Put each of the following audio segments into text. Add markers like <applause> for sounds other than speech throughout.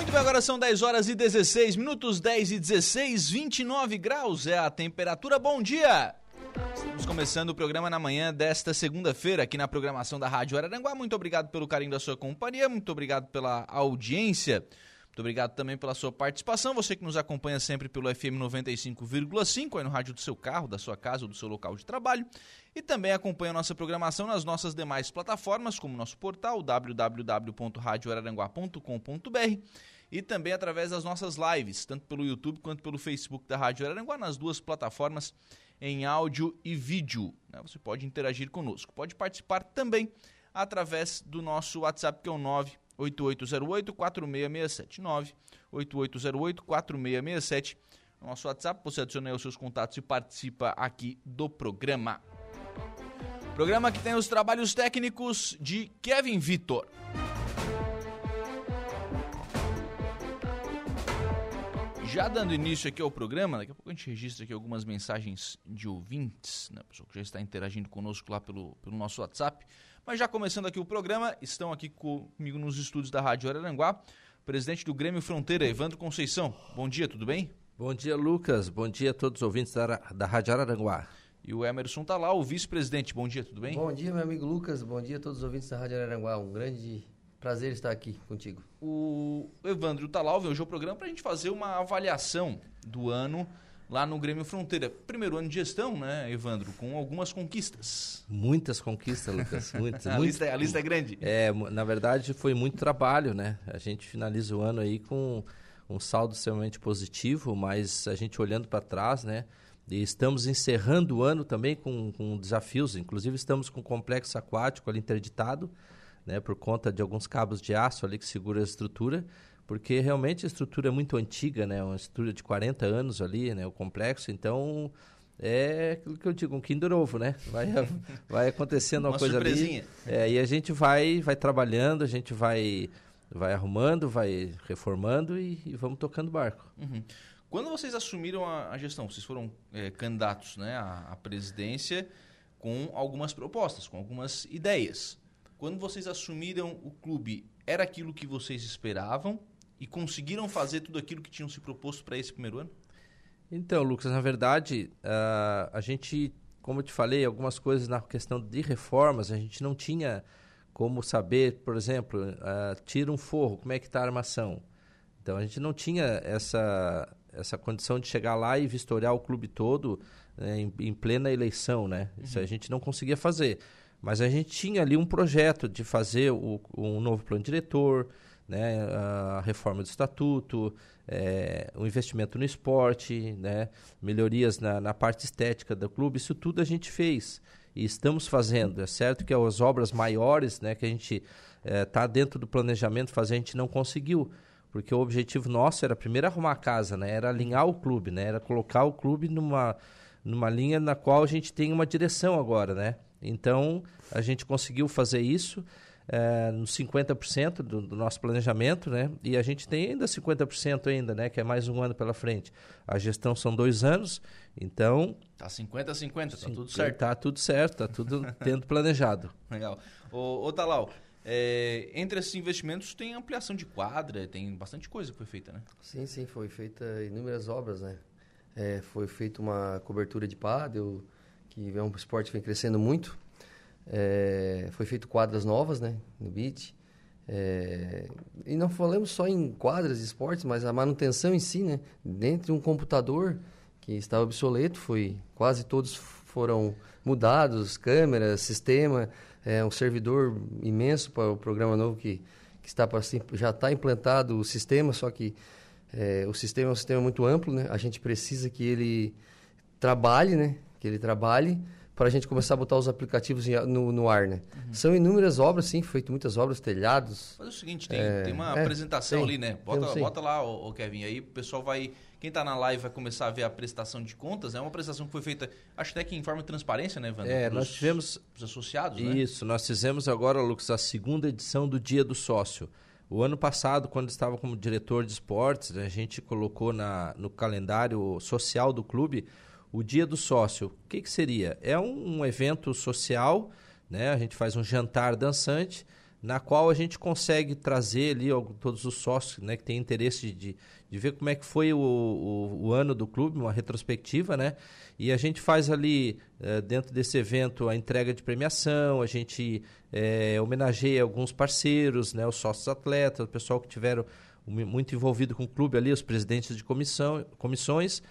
Muito bem, agora são 10 horas e 16 minutos, 10 e 16, 29 graus é a temperatura. Bom dia! Estamos começando o programa na manhã desta segunda-feira aqui na programação da Rádio Araranguá. Muito obrigado pelo carinho da sua companhia, muito obrigado pela audiência. Muito obrigado também pela sua participação. Você que nos acompanha sempre pelo FM 95,5, aí no rádio do seu carro, da sua casa ou do seu local de trabalho. E também acompanha a nossa programação nas nossas demais plataformas, como nosso portal www.radioararanguá.com.br e também através das nossas lives, tanto pelo YouTube quanto pelo Facebook da Rádio Araranguá, nas duas plataformas em áudio e vídeo. Né? Você pode interagir conosco. Pode participar também através do nosso WhatsApp, que é o 98808-4667. 98808-4667. Nosso WhatsApp, você adiciona aí os seus contatos e participa aqui do programa. Programa que tem os trabalhos técnicos de Kevin Vitor. Já dando início aqui ao programa, daqui a pouco a gente registra aqui algumas mensagens de ouvintes, né, pessoal que já está interagindo conosco lá pelo, pelo nosso WhatsApp. Mas já começando aqui o programa, estão aqui comigo nos estúdios da Rádio Araranguá, presidente do Grêmio Fronteira, Evandro Conceição. Bom dia, tudo bem? Bom dia, Lucas. Bom dia a todos os ouvintes da, da Rádio Araranguá. E o Emerson tá lá, o vice-presidente. Bom dia, tudo bem? Bom dia, meu amigo Lucas. Bom dia a todos os ouvintes da Rádio Araranguá. Um grande prazer estar aqui contigo. O Evandro tá lá, hoje é o programa para a gente fazer uma avaliação do ano lá no Grêmio Fronteira. Primeiro ano de gestão, né, Evandro, com algumas conquistas. Muitas conquistas, Lucas, <laughs> muitas. a, lista, é, a lista é grande. É, na verdade foi muito trabalho, né? A gente finaliza o ano aí com um saldo extremamente positivo, mas a gente olhando para trás, né? E estamos encerrando o ano também com, com desafios, inclusive estamos com o complexo aquático ali interditado, né, por conta de alguns cabos de aço ali que segura a estrutura, porque realmente a estrutura é muito antiga, né, uma estrutura de 40 anos ali, né, o complexo, então é aquilo que eu digo, um Kinder Ovo, né? Vai, <laughs> vai acontecendo uma, uma coisa surpresinha. ali. É, e a gente vai, vai trabalhando, a gente vai, vai arrumando, vai reformando e, e vamos tocando barco. Uhum. Quando vocês assumiram a, a gestão, vocês foram é, candidatos né, à, à presidência com algumas propostas, com algumas ideias. Quando vocês assumiram o clube, era aquilo que vocês esperavam e conseguiram fazer tudo aquilo que tinham se proposto para esse primeiro ano? Então, Lucas, na verdade, uh, a gente, como eu te falei, algumas coisas na questão de reformas, a gente não tinha como saber, por exemplo, uh, tira um forro, como é que está a armação. Então, a gente não tinha essa, essa condição de chegar lá e vistoriar o clube todo né, em, em, plena eleição, né? Uhum. Isso a gente não conseguia fazer. Mas a gente tinha ali um projeto de fazer o, um novo plano diretor, né, a reforma do estatuto, é, o investimento no esporte, né, melhorias na, na, parte estética do clube, isso tudo a gente fez e estamos fazendo. É certo que as obras maiores né, que a gente está é, dentro do planejamento fazer, a gente não conseguiu, porque o objetivo nosso era primeiro arrumar a casa, né, era alinhar o clube, né, era colocar o clube numa, numa linha na qual a gente tem uma direção agora, né? Então, a gente conseguiu fazer isso é, nos 50% do, do nosso planejamento, né? E a gente tem ainda 50% ainda, né? Que é mais um ano pela frente. A gestão são dois anos, então... Tá 50 a 50, tá tudo certo. Tá tudo certo, tá tudo <laughs> tendo planejado. Legal. Ô, ô Talau, é, entre esses investimentos tem ampliação de quadra, tem bastante coisa que foi feita, né? Sim, sim, foi feita inúmeras obras, né? É, foi feita uma cobertura de pádel, que é um esporte que vem crescendo muito. É, foi feito quadras novas, né, no beach. É, e não falamos só em quadras de esportes, mas a manutenção em si, né, dentro de um computador que estava obsoleto, foi quase todos foram mudados, câmeras, sistema, é um servidor imenso para o programa novo que, que está para já está implantado o sistema, só que é, o sistema é um sistema muito amplo, né? A gente precisa que ele trabalhe, né? Que ele trabalhe para a gente começar a botar os aplicativos no, no ar, né? Uhum. São inúmeras obras, sim, feito muitas obras, telhados. Faz o seguinte, tem, é, tem uma é, apresentação tem, ali, né? Bota, bota lá, o Kevin, aí o pessoal vai... Quem está na live vai começar a ver a prestação de contas, é uma prestação que foi feita, acho até que em forma de transparência, né, Wander? É, nós tivemos... Os associados, né? Isso, nós fizemos agora, Lucas, a segunda edição do Dia do Sócio. O ano passado, quando estava como diretor de esportes, a gente colocou na, no calendário social do clube o Dia do Sócio, o que, que seria? É um, um, evento social, né? a gente faz um jantar dançante, na qual a gente consegue trazer ali todos os sócios né, que têm interesse de, de ver como é que foi o, o, o, ano do clube, uma retrospectiva, né? E a gente faz ali, eh, dentro desse evento, a entrega de premiação, a gente eh, homenageia alguns parceiros, né, os sócios atletas, o pessoal que tiveram muito envolvido com o clube ali, os presidentes de comissão, comissões,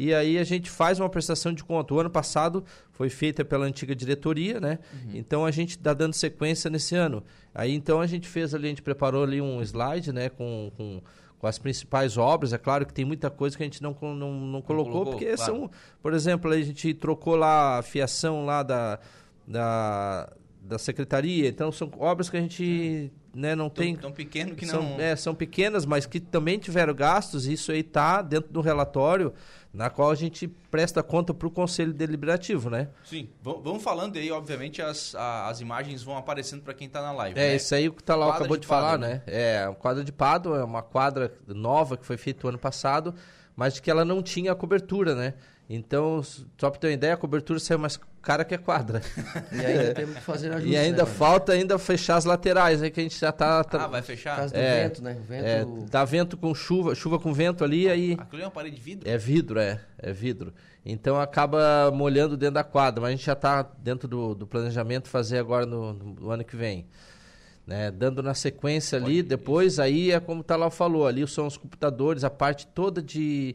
e aí a gente faz uma prestação de conta. O ano passado foi feita pela antiga diretoria, né? Uhum. Então a gente está dando sequência nesse ano. Aí então a gente fez ali, a gente preparou ali um slide, né? Com, com, com as principais obras. É claro que tem muita coisa que a gente não, não, não colocou, colocou, porque claro. são, por exemplo, a gente trocou lá a fiação lá da, da, da secretaria. Então são obras que a gente né, não tão, tem tão pequeno que são, não é, são pequenas, mas que também tiveram gastos. Isso aí está dentro do relatório na qual a gente presta conta para o Conselho Deliberativo, né? Sim, vamos falando aí, obviamente as, as imagens vão aparecendo para quem está na live. É, né? isso aí que tá lá acabou de, de falar, né? né? É, um quadra de Pado é uma quadra nova que foi feita o ano passado, mas que ela não tinha a cobertura, né? Então, só para ter uma ideia, a cobertura saiu mais cara que a quadra. <laughs> E ainda temos que fazer ajuste, E ainda né, falta ainda fechar as laterais, aí que a gente já tá... tá ah, vai fechar? Por causa do é, vento, né? Vento... É, dá vento com chuva, chuva com vento ali, aí... Aquilo é uma parede de vidro? É vidro, é. É vidro. Então acaba molhando dentro da quadra, mas a gente já está dentro do, do, planejamento fazer agora no, no ano que vem. Né? Dando na sequência ali, depois isso. aí é como o Talal falou, ali são os computadores, a parte toda de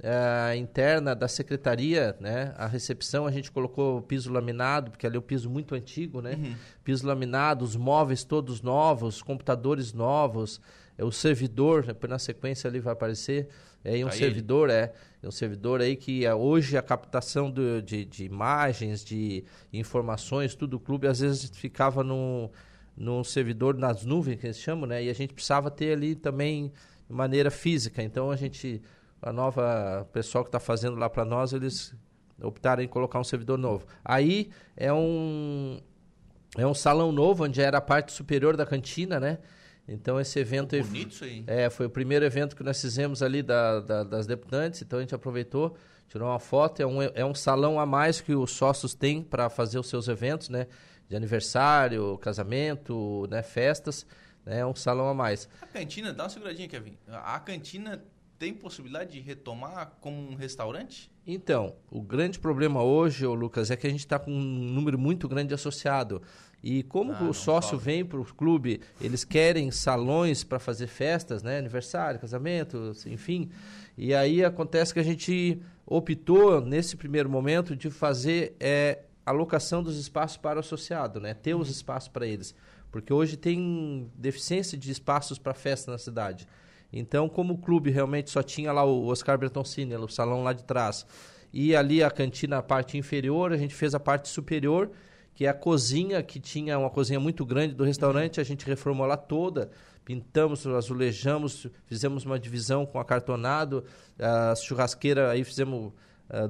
uh, interna da secretaria, né? A recepção a gente colocou piso laminado, porque ali é o piso muito antigo, né? Uhum. Piso laminado, os móveis todos novos, computadores novos, é o servidor, depois na sequência ali vai aparecer, é um aí. servidor, é, um servidor aí que é, hoje a captação do, de, de imagens, de informações, tudo o clube às vezes ficava no num servidor nas nuvens que eles chamam, né? E a gente precisava ter ali também de maneira física. Então a gente a nova pessoal que está fazendo lá para nós, eles optaram em colocar um servidor novo. Aí é um é um salão novo onde era a parte superior da cantina, né? Então esse evento é bonito isso aí. É, foi o primeiro evento que nós fizemos ali da, da, das deputantes, então a gente aproveitou, tirou uma foto, é um, é um salão a mais que os sócios têm para fazer os seus eventos, né? De aniversário, casamento, né? festas, né? É um salão a mais. A cantina, dá uma seguradinha, Kevin. A cantina tem possibilidade de retomar como um restaurante? Então, o grande problema hoje, Lucas, é que a gente está com um número muito grande de associado. E como ah, o sócio sobe. vem para o clube, eles querem salões para fazer festas, né? aniversário, casamento, enfim. E aí acontece que a gente optou, nesse primeiro momento, de fazer é, alocação dos espaços para o associado, né? ter os uhum. espaços para eles. Porque hoje tem deficiência de espaços para festa na cidade. Então, como o clube realmente só tinha lá o Oscar Bertoncini, o salão lá de trás, e ali a cantina, a parte inferior, a gente fez a parte superior, que é a cozinha, que tinha uma cozinha muito grande do restaurante, a gente reformou lá toda, pintamos, azulejamos, fizemos uma divisão com acartonado, a churrasqueira, aí fizemos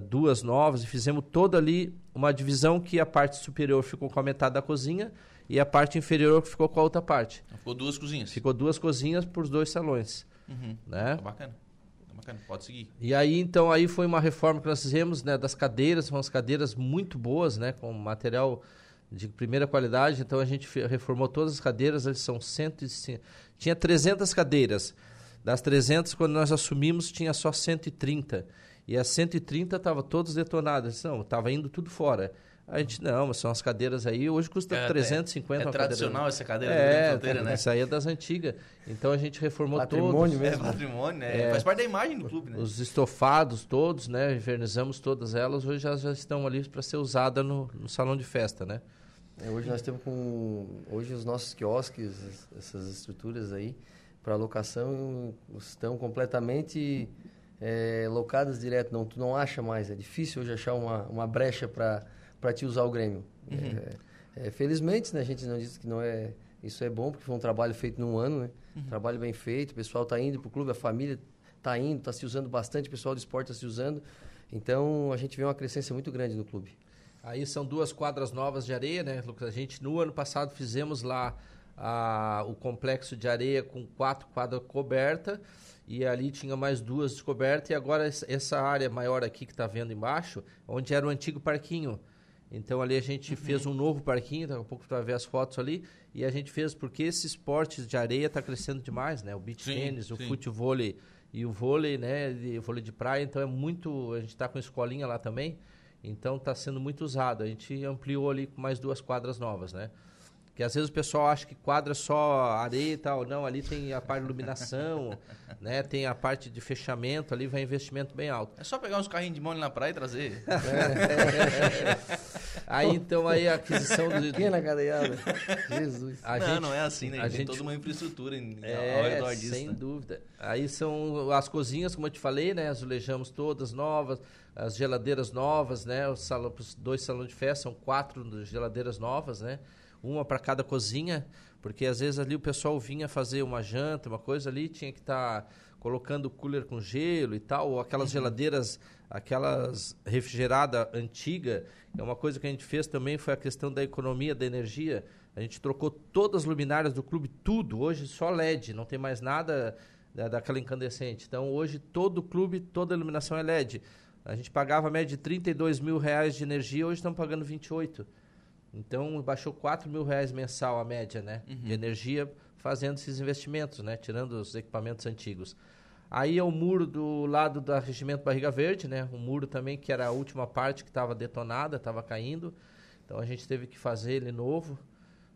duas novas, e fizemos toda ali uma divisão que a parte superior ficou com a metade da cozinha, e a parte inferior ficou com a outra parte. Ficou duas cozinhas? Ficou duas cozinhas por dois salões. Uhum. Né? Tá bacana. Tá bacana, pode seguir. E aí, então, aí foi uma reforma que nós fizemos, né, das cadeiras, são umas cadeiras muito boas, né, com material de primeira qualidade, então a gente reformou todas as cadeiras, eles são 150, tinha 300 cadeiras. Das 300, quando nós assumimos, tinha só 130. E as 130 estavam todas detonadas. Não, estava indo tudo fora. A gente, não, mas são as cadeiras aí, hoje custa é, 350 É, é tradicional essa cadeira é, fronteira, né? Essa aí é das antigas. Então a gente reformou patrimônio todos. Mesmo. É patrimônio, né? É, Faz parte da imagem do clube, né? Os estofados todos, né? Invernizamos todas elas, hoje já, já estão ali para ser usada no, no, salão de festa, né? É, hoje nós temos com... Hoje os nossos quiosques, essas estruturas aí, para locação, estão completamente é, locadas direto. Não, tu não acha mais, é difícil hoje achar uma, uma brecha para para te usar o Grêmio. Uhum. É, é, felizmente, né, a gente não diz que não é isso é bom porque foi um trabalho feito num ano, né? Uhum. Trabalho bem feito, o pessoal está indo para o clube, a família está indo, está se usando bastante, o pessoal do esporte está se usando. Então a gente vê uma crescência muito grande no clube. Aí são duas quadras novas de areia, né, Lucas? A gente no ano passado fizemos lá a, o complexo de areia com quatro quadras cobertas e ali tinha mais duas descobertas e agora essa área maior aqui que está vendo embaixo, onde era o antigo parquinho Então ali a gente uhum. fez um novo parquinho, daqui a pouco tu vai ver as fotos ali, e a gente fez porque esses esportes de areia está crescendo demais, né? O beach tênis, o futebol e o vôlei, né? o vôlei de praia, então é muito. A gente está com escolinha lá também, então está sendo muito usado. A gente ampliou ali com mais duas quadras novas, né? Que às vezes o pessoal acha que quadra só areia e tal. Não, ali tem a parte de iluminação, <laughs> né? Tem a parte de fechamento, ali vai investimento bem alto. É só pegar uns carrinhos de mão na praia e trazer. <laughs> aí então aí a aquisição do. Pequena cadeiada. <laughs> Jesus. A não, gente, não é assim, né? A tem gente... toda uma infraestrutura em, é, ao redor disso. Sem né? dúvida. Aí são as cozinhas, como eu te falei, né? Azulejamos todas novas, as geladeiras novas, né? Os, salão, os dois salões de festa são quatro geladeiras novas, né? Uma para cada cozinha, porque às vezes ali o pessoal vinha fazer uma janta, uma coisa ali, tinha que estar tá colocando cooler com gelo e tal, ou aquelas uhum. geladeiras, aquelas refrigerada antiga, é uma coisa que a gente fez também foi a questão da economia da energia. A gente trocou todas as luminárias do clube, tudo, hoje só LED, não tem mais nada da, daquela incandescente. Então hoje todo o clube, toda a iluminação é LED. A gente pagava a média de 32 mil reais de energia, hoje estamos pagando 28. Então baixou 4 mil reais mensal a média, né? Uhum. De energia fazendo esses investimentos, né? Tirando os equipamentos antigos. Aí é o muro do lado da Regimento Barriga Verde, né? Um muro também que era a última parte que estava detonada, estava caindo. Então a gente teve que fazer ele novo,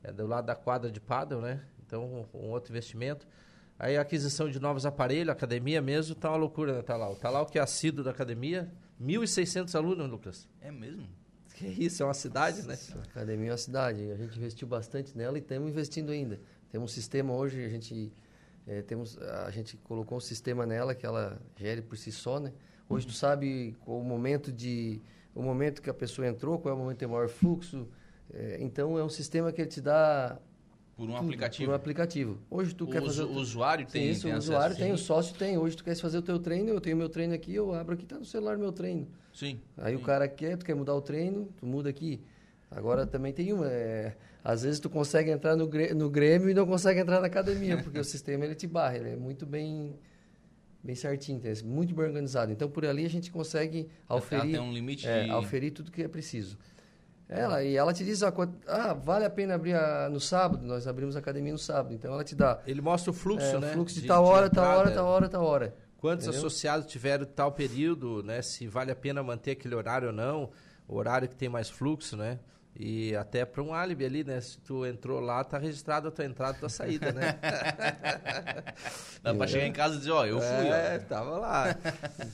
é, do lado da quadra de paddle, né? Então um, um outro investimento. Aí a aquisição de novos aparelhos, academia mesmo, tá uma loucura, né, Talau? Talau que é assíduo da academia, 1.600 alunos, Lucas. É mesmo? <laughs> Que isso, é uma cidade, né? A academia é uma cidade. A gente investiu bastante nela e estamos investindo ainda. Temos um sistema hoje, a gente, é, temos, a gente colocou um sistema nela que ela gere por si só, né? Hoje tu sabe o momento de o momento que a pessoa entrou, qual é o momento de maior fluxo. É, então é um sistema que ele te dá por um tudo, aplicativo. Por um aplicativo. Hoje tu o quer fazer o usuário tem, isso, tem o usuário tem, o sócio tem. Hoje tu quer fazer o teu treino, eu tenho meu treino aqui, eu abro aqui, tá no celular meu treino. Sim. Aí sim. o cara quer, tu quer mudar o treino, tu muda aqui. Agora também tem uma, é, às vezes tu consegue entrar no, no Grêmio e não consegue entrar na academia, porque o <laughs> sistema ele te barra, ele é muito bem bem certinho, é muito bem organizado. Então por ali a gente consegue auferir, um limite é, de... auferir tudo que é preciso. Ela, e ela te diz, ah, vale a pena abrir a, no sábado, nós abrimos a academia no sábado, então ela te dá... Ele mostra o fluxo, é, né? O fluxo de, de tal hora, tal hora, tal hora, tal hora. Quantos Entendeu? associados tiveram tal período, né? Se vale a pena manter aquele horário ou não, o horário que tem mais fluxo, né? E até para um álibi ali, né? Se tu entrou lá, tá registrado a tua entrada e tua saída, né? <laughs> Dá para chegar em casa e dizer, ó, eu fui, é, ó. tava lá.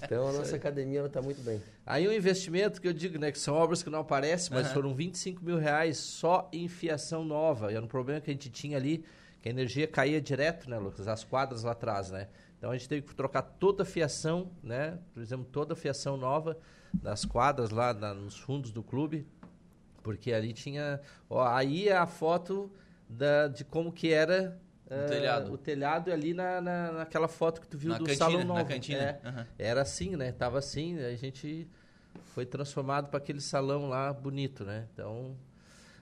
Então a nossa academia ela tá muito bem. Aí um investimento que eu digo, né? Que são obras que não aparecem, mas uhum. foram 25 mil reais só em fiação nova. E era um problema que a gente tinha ali, que a energia caía direto, né, Lucas? As quadras lá atrás, né? Então a gente teve que trocar toda a fiação, né? Por exemplo, toda a fiação nova das quadras lá na, nos fundos do clube, porque ali tinha. Ó, aí é a foto da, de como que era o uh, telhado. O telhado ali na, na, naquela foto que tu viu na do cantina, salão novo. Na cantina. É, uhum. Era assim, né? Tava assim, a gente foi transformado para aquele salão lá bonito, né? Então.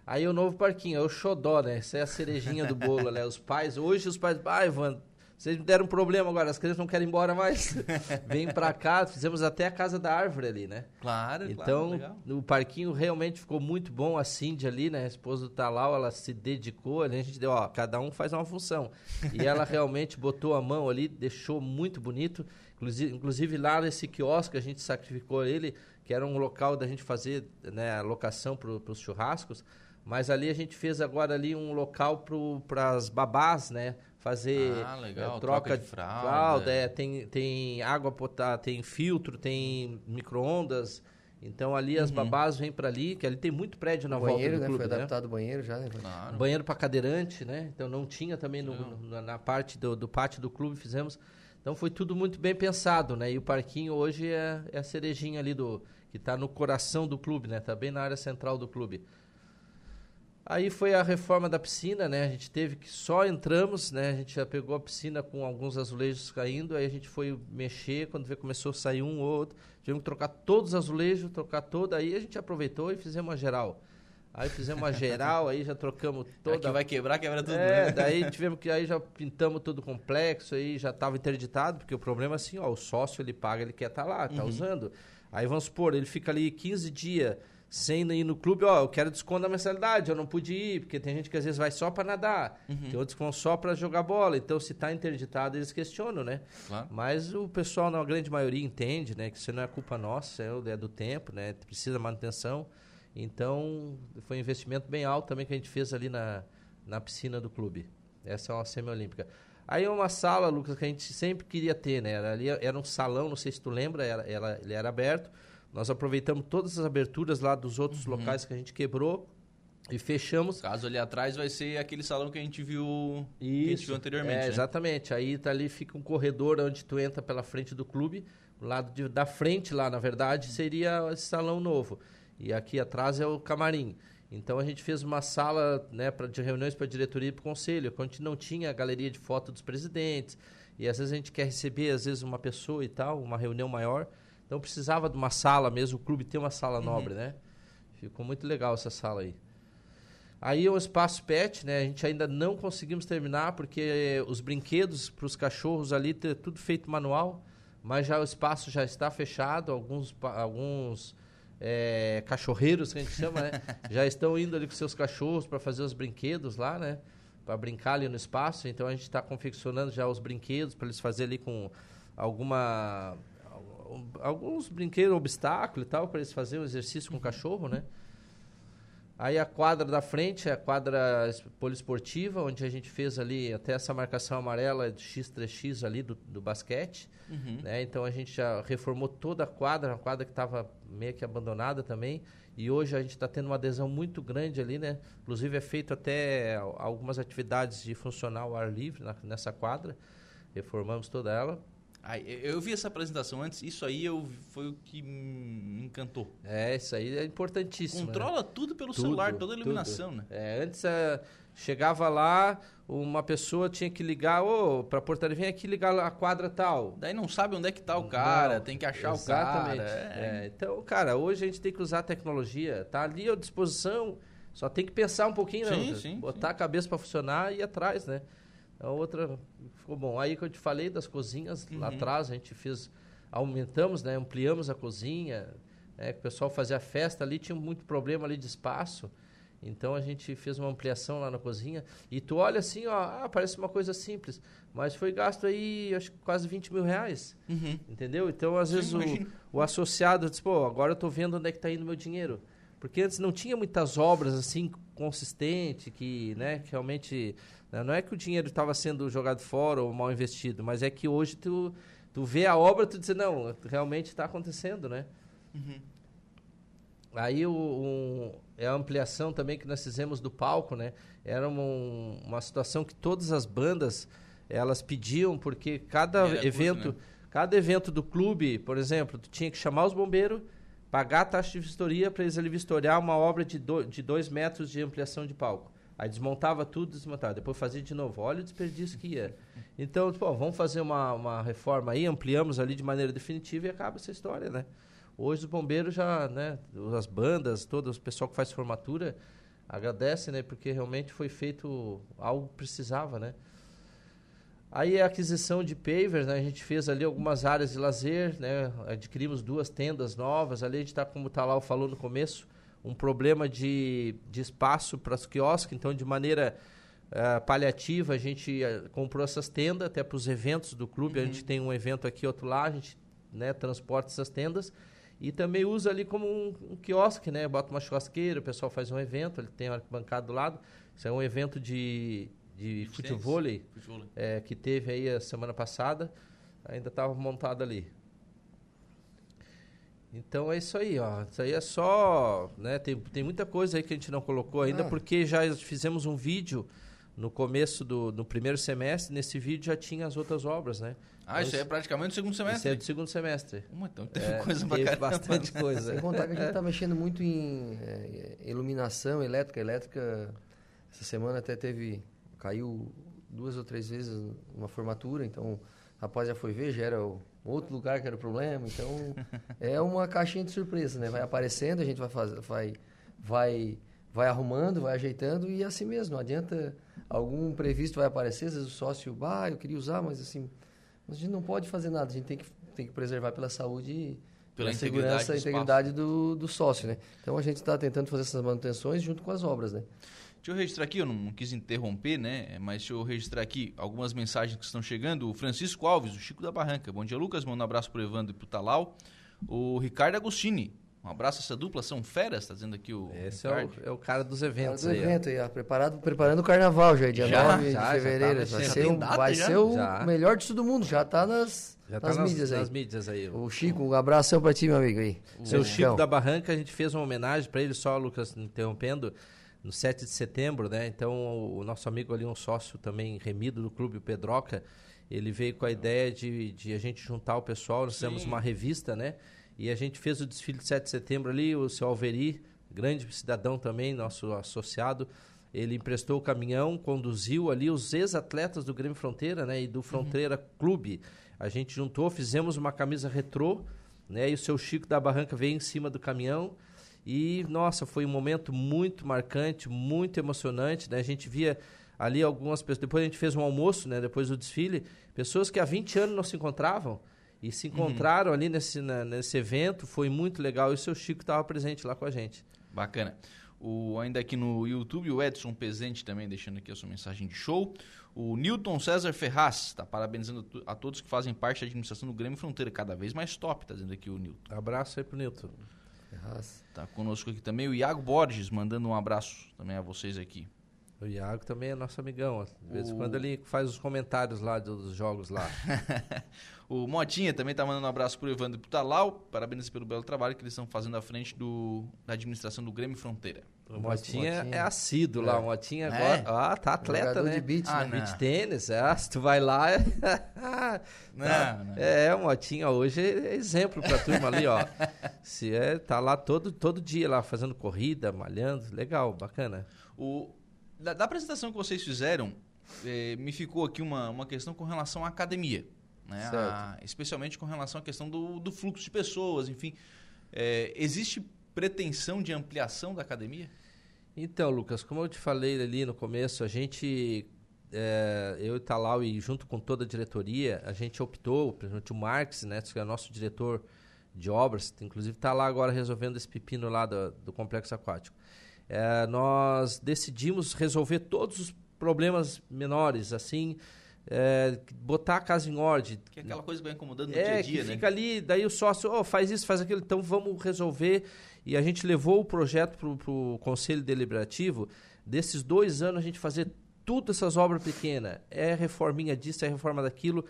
Aí o novo parquinho, é o xodó, né? Essa é a cerejinha do bolo, né? Os pais, hoje os pais, ah, Ivan, vocês me deram um problema agora, as crianças não querem ir embora mais. <laughs> Vem pra cá, fizemos até a casa da árvore ali, né? Claro, Então, claro, o parquinho realmente ficou muito bom. A Cindy ali, né? A esposa do Talau, ela se dedicou. Ali a gente deu, ó, cada um faz uma função. E ela <laughs> realmente botou a mão ali, deixou muito bonito. Inclusive, inclusive lá nesse quiosque a gente sacrificou ele, que era um local da gente fazer né, a locação para os churrascos. Mas ali a gente fez agora ali um local para as babás, né? Fazer ah, legal. É, troca, troca, de fralda, fralda é. tem, tem água potável, tem filtro, tem micro-ondas. Então ali uhum. as babás vêm para ali, que ali tem muito prédio na banheiro, volta do né? clube, Foi né? adaptado o banheiro já, né? Claro. Banheiro para cadeirante, né? Então não tinha também no, no, na parte do, do, pátio do clube, fizemos. Então foi tudo muito bem pensado, né? E o parquinho hoje é, é a cerejinha ali do que está no coração do clube, né? Está bem na área central do clube. Aí foi a reforma da piscina, né? A gente teve que só entramos, né? A gente já pegou a piscina com alguns azulejos caindo, aí a gente foi mexer, quando vê começou a sair um ou outro, tivemos que trocar todos os azulejos, trocar toda, aí a gente aproveitou e fizemos uma geral. Aí fizemos uma geral, aí já trocamos <laughs> toda. É que vai quebrar, quebra tudo. É, né? daí <laughs> tivemos que aí já pintamos todo o complexo, aí já estava interditado, porque o problema é assim, ó, o sócio ele paga, ele quer estar tá lá, tá uhum. usando. Aí vamos supor, ele fica ali 15 dias sem ir no clube, ó, eu quero desconto da mensalidade, eu não pude ir, porque tem gente que às vezes vai só para nadar, uhum. tem outros que vão só para jogar bola. Então, se está interditado, eles questionam, né? Claro. Mas o pessoal, na grande maioria, entende, né? Que isso não é culpa nossa, é do tempo, né? Precisa manutenção. Então, foi um investimento bem alto também que a gente fez ali na, na piscina do clube. Essa é uma semi-olímpica. Aí é uma sala, Lucas, que a gente sempre queria ter, né? Era, ali, era um salão, não sei se tu lembra, era, era, ele era aberto. Nós aproveitamos todas as aberturas lá dos outros uhum. locais que a gente quebrou e fechamos. Caso ali atrás vai ser aquele salão que a gente viu, Isso, que a gente viu anteriormente. É, né? Exatamente. Aí tá ali fica um corredor onde tu entra pela frente do clube. O lado de, da frente lá, na verdade, seria esse salão novo. E aqui atrás é o camarim. Então a gente fez uma sala né, pra, de reuniões para a diretoria e para o conselho, quando a gente não tinha a galeria de foto dos presidentes. E às vezes a gente quer receber, às vezes, uma pessoa e tal, uma reunião maior. Então precisava de uma sala mesmo, o clube tem uma sala uhum. nobre, né? Ficou muito legal essa sala aí. Aí o espaço pet, né? A gente ainda não conseguimos terminar porque os brinquedos para os cachorros ali tudo feito manual, mas já o espaço já está fechado, alguns alguns é, cachorreiros, que a gente chama, né? <laughs> já estão indo ali com seus cachorros para fazer os brinquedos lá, né? Para brincar ali no espaço. Então a gente está confeccionando já os brinquedos para eles fazerem ali com alguma. Alguns brinquedos, obstáculo e tal, para eles fazerem o exercício com o cachorro, né? Aí a quadra da frente é a quadra poliesportiva, onde a gente fez ali até essa marcação amarela de X3X ali do, do basquete. Uhum. Né? Então a gente já reformou toda a quadra, a quadra que estava meio que abandonada também. E hoje a gente está tendo uma adesão muito grande ali, né? Inclusive é feito até algumas atividades de funcional ao ar livre na, nessa quadra. Reformamos toda ela. Ai, eu vi essa apresentação antes, isso aí eu, foi o que me encantou. É, isso aí é importantíssimo. Né? Controla né? tudo pelo tudo, celular, toda a iluminação, tudo. né? É, antes é, chegava lá, uma pessoa tinha que ligar, ô, oh, pra portaria, vem aqui ligar a quadra tal. Daí não sabe onde é que tá o cara, não, tem que achar exatamente. o cara. É. É, então, cara, hoje a gente tem que usar a tecnologia, tá ali à disposição, só tem que pensar um pouquinho, sim, né? Sim, Botar sim. a cabeça para funcionar e ir atrás, né? A outra ficou bom. Aí que eu te falei das cozinhas, uhum. lá atrás a gente fez, aumentamos, né, ampliamos a cozinha, né, que o pessoal fazia festa ali, tinha muito problema ali de espaço. Então a gente fez uma ampliação lá na cozinha. E tu olha assim, ó, ah, parece uma coisa simples. Mas foi gasto aí, acho que quase 20 mil reais. Uhum. Entendeu? Então, às Sim, vezes, o, o, associado diz, pô, agora eu tô vendo onde é que tá indo meu dinheiro. Porque antes não tinha muitas obras assim consistente que, né, que realmente né? Não é que o dinheiro estava sendo jogado fora ou mal investido, mas é que hoje tu, tu vê a obra e tu diz, não, realmente está acontecendo, né? Uhum. Aí o, um, é a ampliação também que nós fizemos do palco, né? Era uma, uma situação que todas as bandas elas pediam, porque cada evento, né? cada evento do clube, por exemplo, tu tinha que chamar os bombeiros, pagar a taxa de vistoria para eles ali vistoriar uma obra de, do, de dois metros de ampliação de palco. Aí desmontava tudo, desmontava. Depois fazia de novo. Olha o desperdício que ia. <laughs> Então, pô, vamos fazer uma, uma reforma aí, ampliamos ali de maneira definitiva e acaba essa história, né? Hoje os bombeiros já, né, as bandas, todo o pessoal que faz formatura agradece, né, porque realmente foi feito algo que precisava, né? Aí a aquisição de pavers, né, a gente fez ali algumas áreas de lazer, né, adquirimos duas tendas novas, ali a gente está, como o Talal falou no começo, um problema de, de espaço para os quiosques, então de maneira uh, paliativa a gente uh, comprou essas tendas até para os eventos do clube, uhum. a gente tem um evento aqui, outro lá, a gente né, transporta essas tendas e também usa ali como um, um quiosque, né? Bota uma churrasqueira, o pessoal faz um evento, ele tem uma bancada do lado. Isso é um evento de, de futebol é, que teve aí a semana passada. Ainda estava montado ali. Então é isso aí, ó. Isso aí é só, né? Tem, tem muita coisa aí que a gente não colocou ainda, ah. porque já fizemos um vídeo no começo do no primeiro semestre. Nesse vídeo já tinha as outras obras, né? Ah, isso aí é praticamente do segundo semestre? Isso é do segundo semestre. então teve é, coisa teve bastante coisa. Sem contar que a gente está <laughs> mexendo muito em é, iluminação elétrica. Elétrica, essa semana até teve, caiu duas ou três vezes uma formatura, então rapaz já foi ver, já era outro lugar que era o problema. Então, <laughs> é uma caixinha de surpresa, né? Vai aparecendo, a gente vai, fazer, vai, vai, vai arrumando, vai ajeitando e é assim mesmo. Não adianta algum previsto vai aparecer, às vezes o sócio, ah, eu queria usar, mas assim, a gente não pode fazer nada. A gente tem que, tem que preservar pela saúde pela segurança e integridade do, do sócio, né? Então a gente está tentando fazer essas manutenções junto com as obras, né? Deixa eu registrar aqui, eu não, não, quis interromper, né? Mas deixa eu registrar aqui algumas mensagens que estão chegando. O Francisco Alves, o Chico da Barranca. Bom dia, Lucas. Manda um abraço pro Evandro e pro Talau. O Ricardo Agostini. Um abraço essa dupla, são feras, tá dizendo aqui o. Esse é o, é o, cara dos eventos. Cara do aí, evento, aí, preparado, preparando o carnaval já, dia já, 9 já, de fevereiro. Já tá vai ser, o, vai ser o melhor de todo mundo, já tá nas, já tá nas, nas mídias aí. Nas mídias aí. O Chico, um abração pra ti, meu amigo aí. O seu Chico da Barranca, a gente fez uma homenagem para ele, só, Lucas, interrompendo, no 7 de setembro, né? Então, o, nosso amigo ali, um sócio também remido do clube, o Pedroca, ele veio com a ideia de, de a gente juntar o pessoal, nós fizemos uma revista, né? E a gente fez o desfile de 7 de setembro ali, o seu Alveri, grande cidadão também, nosso associado, ele emprestou o caminhão, conduziu ali os ex-atletas do Grêmio Fronteira, né, e do Fronteira uhum. Clube. A gente juntou, fizemos uma camisa retrô, né, e o seu Chico da Barranca veio em cima do caminhão. E, nossa, foi um momento muito marcante, muito emocionante, né? A gente via ali algumas pessoas, depois a gente fez um almoço, né, depois do desfile, pessoas que há 20 anos não se encontravam, e se encontraram uhum. ali nesse, na, nesse evento, foi muito legal. E o seu Chico estava presente lá com a gente. Bacana. O, ainda aqui no YouTube, o Edson Presente também deixando aqui a sua mensagem de show. O Newton César Ferraz está parabenizando a todos que fazem parte da administração do Grêmio Fronteira, cada vez mais top, está dizendo aqui o Newton. Abraço aí pro Newton. Ferraz. Tá conosco aqui também o Iago Borges, mandando um abraço também a vocês aqui. O Iago também é nosso amigão. De vez em quando ele faz os comentários lá dos jogos lá. <laughs> O Motinha também está mandando um abraço para o Evandro e para o Talau. Parabéns pelo belo trabalho que eles estão fazendo à frente do, da administração do Grêmio Fronteira. O Motinha, Motinha, é assíduo é. lá. O Motinha é. agora. Ah, tá atleta, né? de beat, ah, né? Beat tênis. É, se tu vai lá. <laughs> <laughs> não, tá. não. É, o Motinha hoje é exemplo pra turma ali, ó. <laughs> Se é, tá lá todo, todo dia lá fazendo corrida, malhando. Legal, bacana. O, da, da apresentação que vocês fizeram, eh, me ficou aqui uma, uma questão com relação à academia né? A, especialmente com relação à questão do, do fluxo de pessoas, enfim. É, existe pretensão de ampliação da academia? Então, Lucas, como eu te falei ali no começo, a gente, é, eu e Talau, e junto com toda a diretoria, a gente optou, principalmente o Marx, né, que é nosso diretor de obras, inclusive está lá agora resolvendo esse pepino lá do, do complexo aquático. É, nós decidimos resolver todos os problemas menores, assim, é, botar a casa em ordem. Que é aquela coisa que vai incomodando no é, dia a dia, que né? fica ali, daí o sócio, oh, faz isso, faz aquilo, então vamos resolver. E a gente levou o projeto para o Conselho Deliberativo. Desses dois anos, a gente fazer tudo essas obras pequenas. É reforminha disso, é reforma daquilo.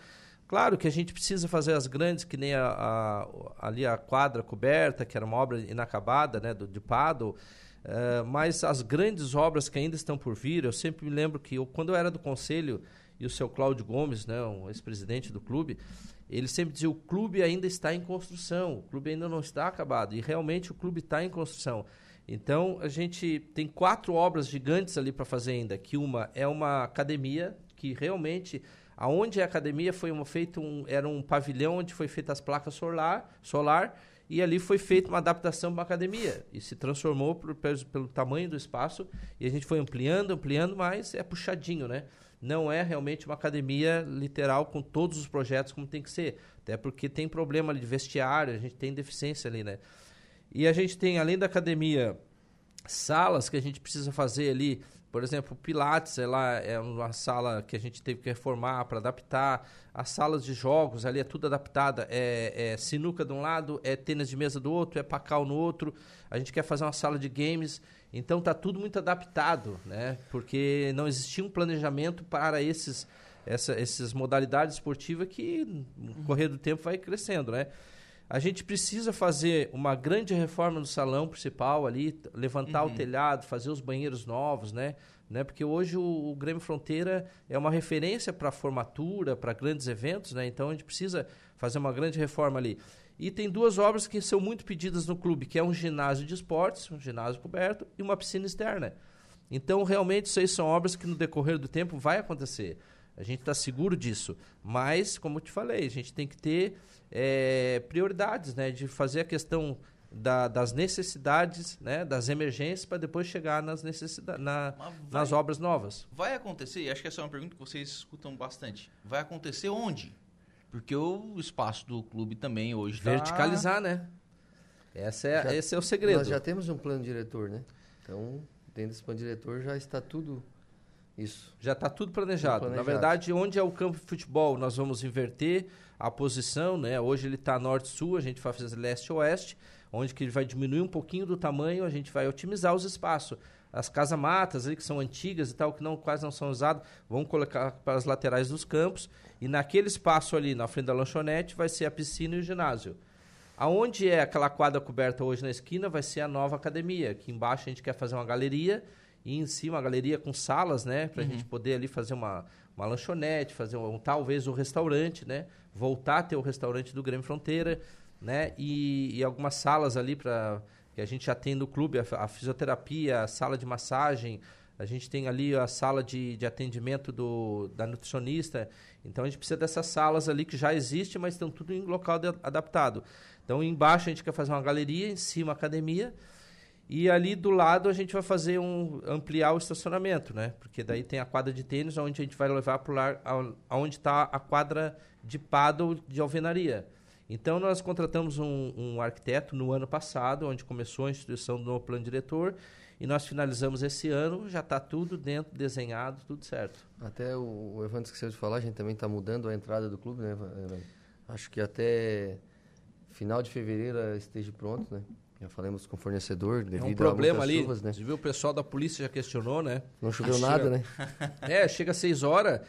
Claro que a gente precisa fazer as grandes, que nem a, a, ali a quadra coberta, que era uma obra inacabada, né, do, de paddle. Uh, mas as grandes obras que ainda estão por vir, eu sempre me lembro que eu, quando eu era do conselho, e o seu Cláudio Gomes, né, um ex-presidente do clube, ele sempre dizia o clube ainda está em construção, o clube ainda não está acabado. E realmente o clube está em construção. Então a gente tem quatro obras gigantes ali para fazer ainda. Que uma é uma academia que realmente aonde é a academia foi uma, feito um, era um pavilhão onde foi feita as placas solar, solar e ali foi feita uma adaptação para a academia e se transformou por, pelo, pelo tamanho do espaço e a gente foi ampliando, ampliando, mas é puxadinho, né? não é realmente uma academia literal com todos os projetos como tem que ser. Até porque tem problema de vestiário, a gente tem deficiência ali, né? E a gente tem, além da academia, salas que a gente precisa fazer ali. Por exemplo, Pilates é, lá, é uma sala que a gente teve que reformar para adaptar. As salas de jogos ali é tudo adaptada. É, é sinuca de um lado, é tênis de mesa do outro, é pacal no outro. A gente quer fazer uma sala de games então está tudo muito adaptado, né? Porque não existia um planejamento para esses, essa, essas modalidades esportivas que no correr do tempo vai crescendo, né? A gente precisa fazer uma grande reforma no salão principal ali, levantar uhum. o telhado, fazer os banheiros novos, né? né? Porque hoje o, o Grêmio Fronteira é uma referência para formatura, para grandes eventos, né? Então a gente precisa fazer uma grande reforma ali. E tem duas obras que são muito pedidas no clube, que é um ginásio de esportes, um ginásio coberto e uma piscina externa. Então, realmente, isso aí são obras que no decorrer do tempo vai acontecer. A gente está seguro disso. Mas, como eu te falei, a gente tem que ter é, prioridades, né? De fazer a questão da, das necessidades, né? Das emergências, para depois chegar nas, necessidades, na, vai, nas obras novas. Vai acontecer, e acho que essa é uma pergunta que vocês escutam bastante. Vai acontecer onde? Porque o espaço do clube também hoje tá Verticalizar, tá... né? Essa é, Já- esse é o segredo. Nós já temos um plano diretor, né? Então, dentro desse plano diretor já está tudo isso. Já está tudo planejado. Tudo Na planejado. verdade, onde é o campo de futebol, nós vamos inverter a posição, né? Hoje ele está norte-sul, a gente vai fazer leste-oeste, onde que ele vai diminuir um pouquinho do tamanho, a gente vai otimizar os espaços. As casa-matas ali, que são antigas e tal, que não, quase não são usadas, vão colocar para as laterais dos campos. E naquele espaço ali, na frente da lanchonete, vai ser a piscina e o ginásio. Aonde é aquela quadra coberta hoje na esquina vai ser a nova academia. Aqui embaixo a gente quer fazer uma galeria e em cima uma galeria com salas, né? Pra gente poder ali fazer uma, uma lanchonete, fazer um, talvez um restaurante, né? Voltar a ter o restaurante do Grêmio Fronteira, né? E, e algumas salas ali para que a gente já tem no clube, a, a fisioterapia, a sala de massagem, a gente tem ali a sala de, de atendimento do, da nutricionista. Então a gente precisa dessas salas ali que já existem, mas estão tudo em local de- adaptado. Então embaixo a gente quer fazer uma galeria, em cima a academia. E ali do lado a gente vai fazer um ampliar o estacionamento, né? Porque daí tem a quadra de tênis, onde a gente vai levar para lá aonde está a quadra de paddle de alvenaria. Então nós contratamos um, um arquiteto no ano passado, onde começou a instituição do novo plano diretor, e nós finalizamos esse ano, já está tudo dentro, desenhado, tudo certo. Até o, o Evandro esqueceu de falar, a gente também está mudando a entrada do clube, né? Evandro? Acho que até final de fevereiro esteja pronto, né? Já falamos com o fornecedor, devido É um a problema ali, chuvas, né? você viu, o pessoal da polícia já questionou, né? Não choveu Ah, nada, chega- né? <laughs> É, chega às 6 horas,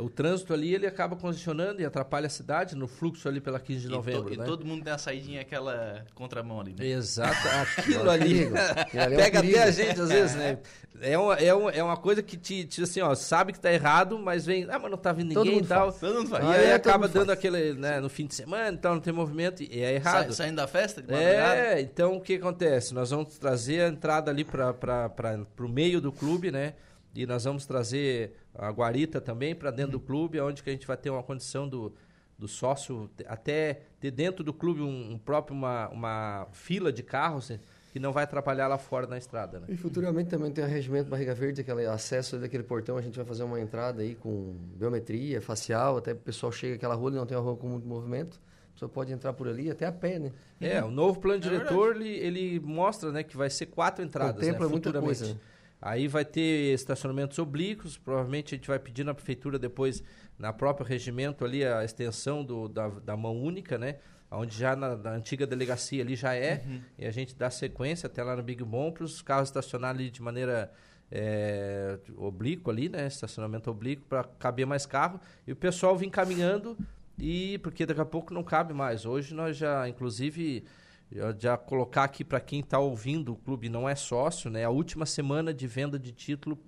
o trânsito ali ele acaba congestionando e atrapalha a cidade no fluxo ali pela 15 de E to- novembro, e, né? todo mundo tem a saidinha, aquela contramão ali, né? Exato, aquilo É ali perigo. Aquilo ali é pega até a gente às vezes, né? É uma, é uma, é uma coisa que te, te, assim, ó, sabe que tá errado, mas vem, ah, mas não tá vindo Todo ninguém e mundo tal. Todo mundo faz. E aí é, acaba dando faz. aquele, né, no fim de semana, então não tem movimento, e é errado. Sa- saindo da festa de madrugada? É, então o que acontece? Nós vamos trazer a entrada ali para o meio do clube, né? E nós vamos trazer a guarita também para dentro do clube, onde que a gente vai ter uma condição do, do sócio até ter dentro do clube um, um próprio uma, uma fila de carros né, que não vai atrapalhar lá fora na estrada, né? E futuramente também tem o regimento Barriga Verde, aquele acesso daquele portão, a gente vai fazer uma entrada aí com biometria, facial, até o pessoal chega aquela rua e não tem uma rua com muito movimento, a pessoa pode entrar por ali até a pé, né? É, o novo plano É diretor, ele, ele mostra né, que vai ser quatro entradas, Contempla né, muita futuramente. coisa, né? Aí vai ter estacionamentos oblíquos, provavelmente a gente vai pedir na prefeitura depois, na próprio regimento ali, a extensão do, da, da mão única, né? Onde já na, na antiga delegacia ali já é, e a gente dá sequência até lá no Big Bom para os carros estacionarem ali de maneira é, oblíqua ali, né? Estacionamento oblíquo para caber mais carro e o pessoal vir caminhando e porque daqui a pouco não cabe mais. Hoje nós já, inclusive, já, já colocar aqui para quem está ouvindo o clube não é sócio, né? A última semana de venda de título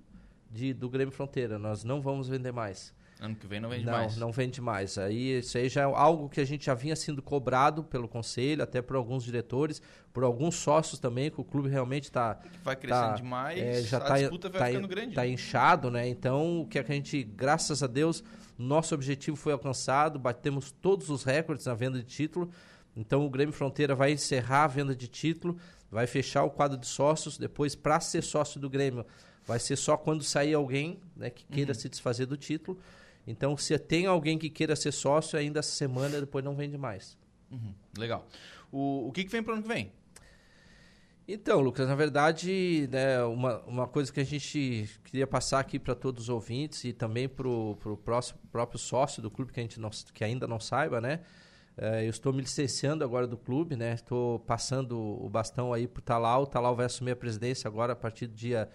de, do Grêmio Fronteira. Nós não vamos vender mais. Ano que vem não vende não, mais. não vende mais. Aí isso aí já é algo que a gente já vinha sendo cobrado pelo conselho, até por alguns diretores, por alguns sócios também, que o clube realmente está Que vai crescendo tá, demais, é, já a tá, disputa vai tá, ficando grande. tá né? inchado, né? Então, o que a gente, graças a Deus, nosso objetivo foi alcançado, batemos todos os recordes na venda de título. Então, o Grêmio Fronteira vai encerrar a venda de título, vai fechar o quadro de sócios, depois para ser sócio do Grêmio, vai ser só quando sair alguém, né, que queira Uhum. se desfazer do título. Então, se tem alguém que queira ser sócio, ainda essa semana depois não vende mais. Uhum, Legal. O, o que, que vem pro ano que vem? Então, Lucas, na verdade, né, uma, uma coisa que a gente queria passar aqui para todos os ouvintes e também para o próprio sócio do clube que, a gente não, que ainda não saiba, né? Eh, eu estou me licenciando agora do clube, né? Estou passando o bastão aí para o Talal. O Talal vai assumir a presidência agora a partir do dia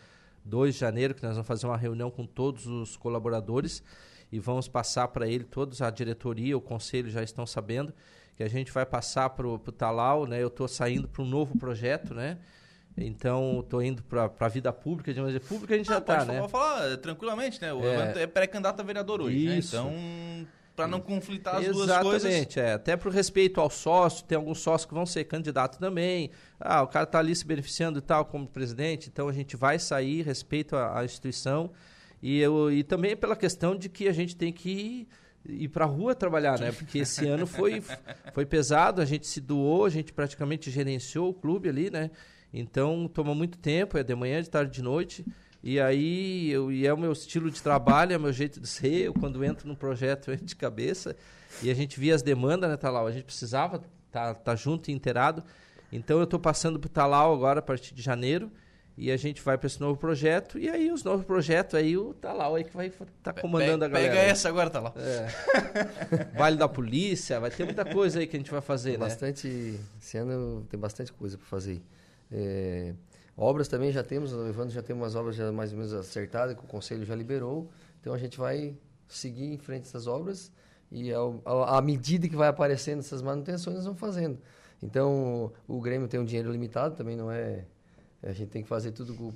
2 de janeiro, que nós vamos fazer uma reunião com todos os colaboradores e vamos passar para ele, todos a diretoria, o conselho já estão sabendo que a gente vai passar para o Talal, né? Eu estou saindo para um novo projeto, né? Então, estou indo para a vida pública, de maneira pública a gente já Ah, pode está, né? falar, falar tranquilamente, né? O É. É pré-candidato a vereador hoje, né? Isso. Então, para não conflitar as duas coisas... Exatamente, é. Até por respeito ao sócio, tem alguns sócios que vão ser candidatos também. Ah, o cara está ali se beneficiando e tal como presidente, então a gente vai sair, respeito à, à instituição. E, eu, e também pela questão de que a gente tem que ir, ir para a rua trabalhar, né? Porque esse <laughs> ano foi, foi pesado, a gente se doou, a gente praticamente gerenciou o clube ali, né? Então toma muito tempo, é de manhã, de tarde, de noite. E aí, eu, e é o meu estilo de trabalho, é o meu jeito de ser. Eu, quando entro num projeto, <laughs> eu entro de cabeça. E a gente via as demandas, né, Talal? A gente precisava estar tá, tá junto e inteirado. Então eu estou passando para o Talau agora a partir de janeiro e a gente vai para esse novo projeto e aí os novos projetos aí o Talau aí que vai estar tá comandando pega, a galera. Pega essa agora, Talau. É. <laughs> vale da polícia, vai ter muita coisa aí que a gente vai fazer, tem né? Bastante, esse ano tem bastante coisa para fazer. É, obras também já temos, o Evandro já tem umas obras já mais ou menos acertadas que o conselho já liberou. Então a gente vai seguir em frente essas obras e ao, à medida que vai aparecendo essas manutenções nós vamos fazendo. Então o Grêmio tem um dinheiro limitado, também não é a gente tem que fazer tudo com o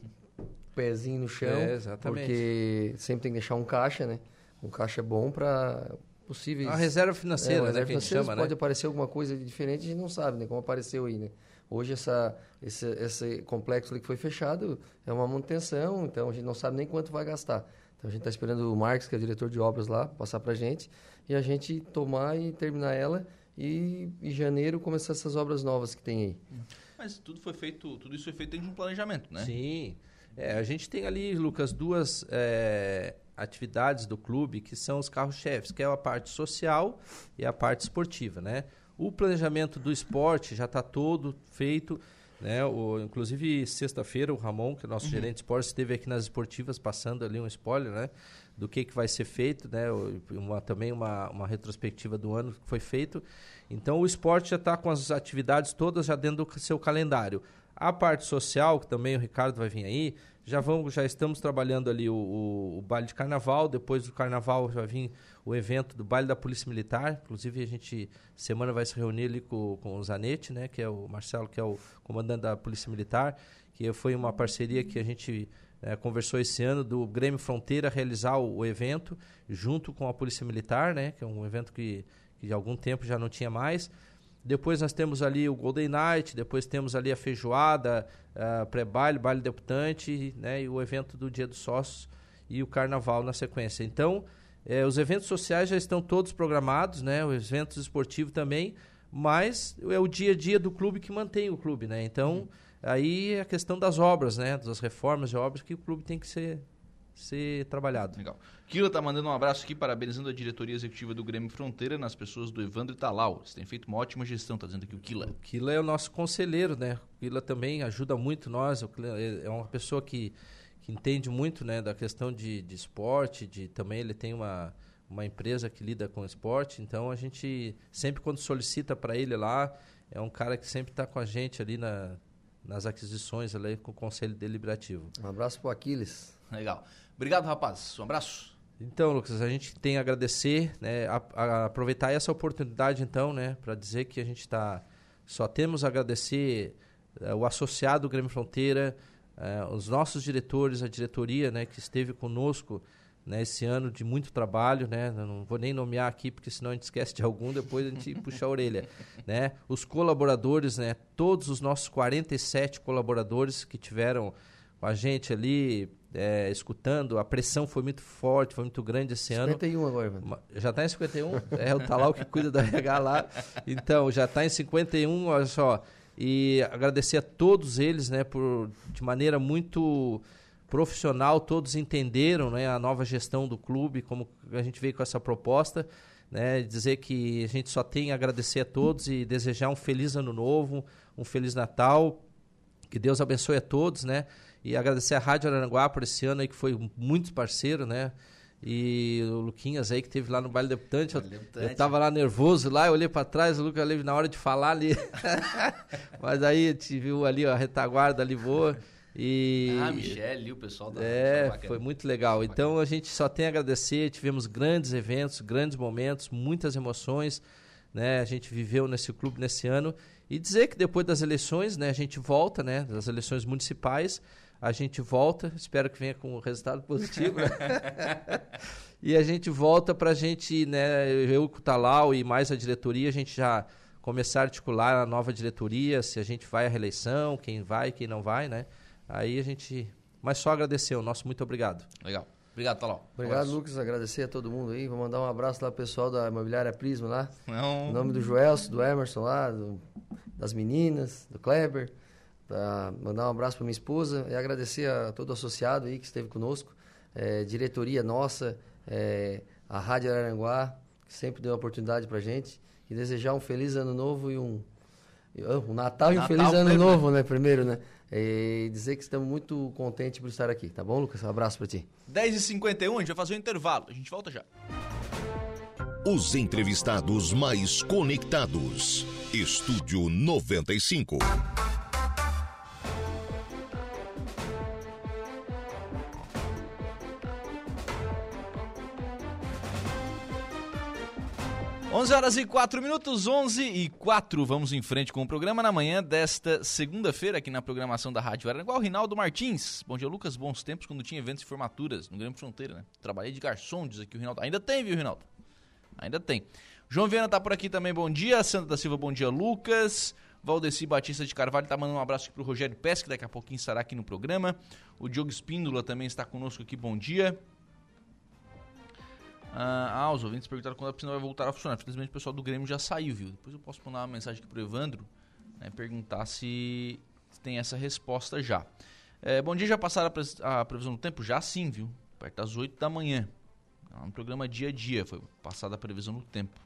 pezinho no chão, é, exatamente. porque sempre tem que deixar um caixa, né? Um caixa bom para possíveis... A reserva financeira, é, né, que a gente chama, pode né? aparecer alguma coisa diferente, a gente não sabe, né? Como apareceu aí, né? Hoje essa, esse, esse complexo ali que foi fechado é uma manutenção, então a gente não sabe nem quanto vai gastar. Então a gente está esperando o Marcos, que é o diretor de obras lá, passar para a gente e a gente tomar e terminar ela e em janeiro começar essas obras novas que tem aí. Mas tudo foi feito, tudo isso foi feito dentro de um planejamento, né? Sim. É, a gente tem ali, Lucas, duas é, atividades do clube que são os carros-chefes, que é a parte social e a parte esportiva, né? O planejamento do esporte já está todo feito, né? O, inclusive, sexta-feira, o Ramon, que é nosso uhum. gerente de esportes, esteve aqui nas esportivas passando ali um spoiler, né? Do que, que vai ser feito, né? Uma, também uma, uma retrospectiva do ano que foi feito. Então o esporte já está com as atividades todas já dentro do seu calendário. A parte social, que também o Ricardo vai vir aí, já vamos, já estamos trabalhando ali o, o, o baile de carnaval. Depois do carnaval já vir o evento do baile da Polícia Militar. Inclusive a gente semana vai se reunir ali com, com o Zanetti, né, que é o Marcelo, que é o comandante da Polícia Militar, que foi uma parceria que a gente é, conversou esse ano do Grêmio Fronteira realizar o, o evento junto com a Polícia Militar, né, que é um evento que que algum tempo já não tinha mais. Depois nós temos ali o Golden Night, depois temos ali a feijoada, uh, pré-baile, baile debutante, né, e o evento do Dia dos Sócios e o Carnaval na sequência. Então, eh, os eventos sociais já estão todos programados, né, os eventos esportivos também, mas é o dia a dia do clube que mantém o clube, né? Então, uhum. aí é a questão das obras, né, das reformas de obras que o clube tem que ser ser trabalhado. Legal. Kila tá mandando um abraço aqui, parabenizando a diretoria executiva do Grêmio Fronteira nas pessoas do Evandro Talau. Eles têm feito uma ótima gestão, tá dizendo aqui o Kila. O Kila é o nosso conselheiro, né? O Kila também ajuda muito nós. É uma pessoa que, que entende muito, né, da questão de, de esporte, de também ele tem uma uma empresa que lida com esporte, então a gente sempre quando solicita para ele lá, é um cara que sempre está com a gente ali na, nas aquisições ali com o conselho deliberativo. Um abraço para Aquiles. Legal. Obrigado, rapaz. Um abraço. Então, Lucas, a gente tem a agradecer, né, a, a aproveitar essa oportunidade, então, né, para dizer que a gente está. Só temos a agradecer uh, o associado do Grêmio Fronteira, uh, os nossos diretores, a diretoria, né, que esteve conosco né, esse ano de muito trabalho, né? Não vou nem nomear aqui porque senão a gente esquece de algum, depois a gente puxa a orelha, <laughs> né? Os colaboradores, né? Todos os nossos 47 colaboradores que tiveram com a gente ali, é, escutando. A pressão foi muito forte, foi muito grande esse 51 ano. 51 agora. Já está em 51? é o Talau que cuida da <laughs> RH lá. Então, já está em 51, olha só. E agradecer a todos eles, né, por, de maneira muito profissional, todos entenderam né, a nova gestão do clube, como a gente veio com essa proposta. Né, dizer que a gente só tem a agradecer a todos e desejar um feliz ano novo, um feliz Natal, que Deus abençoe a todos, né? E agradecer a Rádio Aranguá por esse ano aí, que foi muito parceiro, né? E o Luquinhas aí que teve lá no baile debutante. Eu, eu tava lá nervoso lá, eu olhei para trás, o Lucas Leve na hora de falar ali. <laughs> Mas aí te viu ali, ó, a retaguarda ali boa. E, ah, Michele, o pessoal da É, foi muito legal. Então a gente só tem a agradecer, tivemos grandes eventos, grandes momentos, muitas emoções, né? A gente viveu nesse clube nesse ano e dizer que depois das eleições, né, a gente volta, né, das eleições municipais, a gente volta, espero que venha com um resultado positivo, né? <laughs> e a gente volta para a gente, né, eu com o Talau e mais a diretoria, a gente já começar a articular a nova diretoria, se a gente vai à reeleição, quem vai, quem não vai, né? Aí a gente, mas só agradecer, o nosso muito obrigado. Legal. Obrigado, Talau. Obrigado, um Lucas. Agradecer a todo mundo aí. Vou mandar um abraço lá pro pessoal da Imobiliária Prisma lá. Não. Em nome do Joelso, do Emerson lá, do, das meninas, do Kleber. Pra mandar um abraço para minha esposa e agradecer a todo associado aí que esteve conosco, é, diretoria nossa, é, a Rádio Araranguá, que sempre deu oportunidade para gente, e desejar um feliz ano novo e um, O Natal, Natal e o Feliz Ano Novo, né? Primeiro, né? E dizer que estamos muito contentes por estar aqui, tá bom, Lucas? Um abraço para ti. 10h51, a gente vai fazer um intervalo. A gente volta já. Os entrevistados mais conectados. Estúdio 95. 11 horas e 4 minutos, 11 e 4. Vamos em frente com o programa na manhã desta segunda-feira, aqui na programação da Rádio Araranguá. O Rinaldo Martins. Bom dia, Lucas. Bons tempos quando tinha eventos e formaturas no Grande Fronteira, né? Trabalhei de garçom, diz aqui o Rinaldo. Ainda tem, viu, Rinaldo? Ainda tem. João Viana tá por aqui também, bom dia. Sandra da Silva, bom dia, Lucas. Valdeci Batista de Carvalho tá mandando um abraço aqui pro Rogério Pesque, que daqui a pouquinho estará aqui no programa. O Diogo Espíndola também está conosco aqui, bom dia. Ah, ah, os ouvintes perguntaram quando a piscina vai voltar a funcionar. Infelizmente o pessoal do Grêmio já saiu, viu? Depois eu posso mandar uma mensagem aqui pro Evandro, né, perguntar se tem essa resposta já. É, bom dia, já passaram a, previsão do tempo? Já sim, viu? Perto das 8 da manhã. É um programa dia a dia, foi passada a previsão do tempo.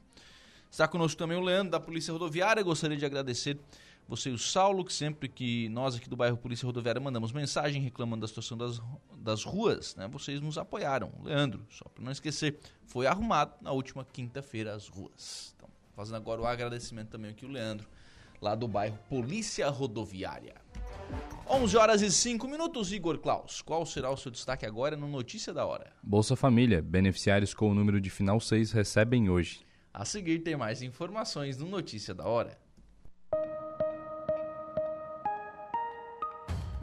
Está conosco também o Leandro, da Polícia Rodoviária. Gostaria de agradecer você e o Saulo, que sempre que nós aqui do bairro Polícia Rodoviária mandamos mensagem reclamando da situação das, das ruas, né, vocês nos apoiaram. Leandro, só para não esquecer, foi arrumado na última quinta-feira as ruas. Então, fazendo agora o agradecimento também aqui o Leandro, lá do bairro Polícia Rodoviária. 11 horas e 5 minutos, Igor Klaus. Qual será o seu destaque agora no Notícia da Hora? Bolsa Família. Beneficiários com o número de final 6 recebem hoje. A seguir tem mais informações no Notícia da Hora.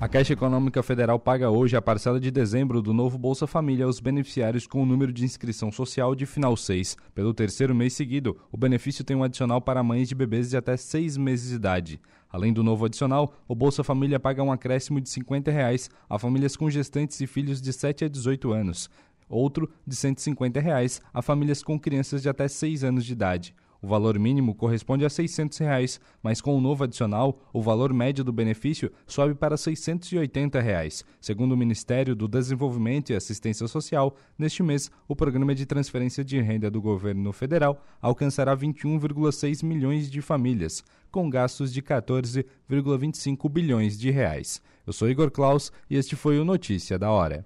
A Caixa Econômica Federal paga hoje a parcela de dezembro do novo Bolsa Família aos beneficiários com o número de inscrição social de final 6. Pelo terceiro mês seguido, o benefício tem um adicional para mães de bebês de até 6 meses de idade. Além do novo adicional, o Bolsa Família paga um acréscimo de 50 reais a famílias com gestantes e filhos de 7 a 18 anos. Outro de 150 reais a famílias com crianças de até 6 anos de idade. O valor mínimo corresponde a 600 reais, mas com o novo adicional, o valor médio do benefício sobe para 680 reais. Segundo o Ministério do Desenvolvimento e Assistência Social, neste mês, o programa de transferência de renda do governo federal alcançará 21,6 milhões de famílias, com gastos de 14,25 bilhões de reais. Eu sou Igor Klaus e este foi o Notícia da Hora.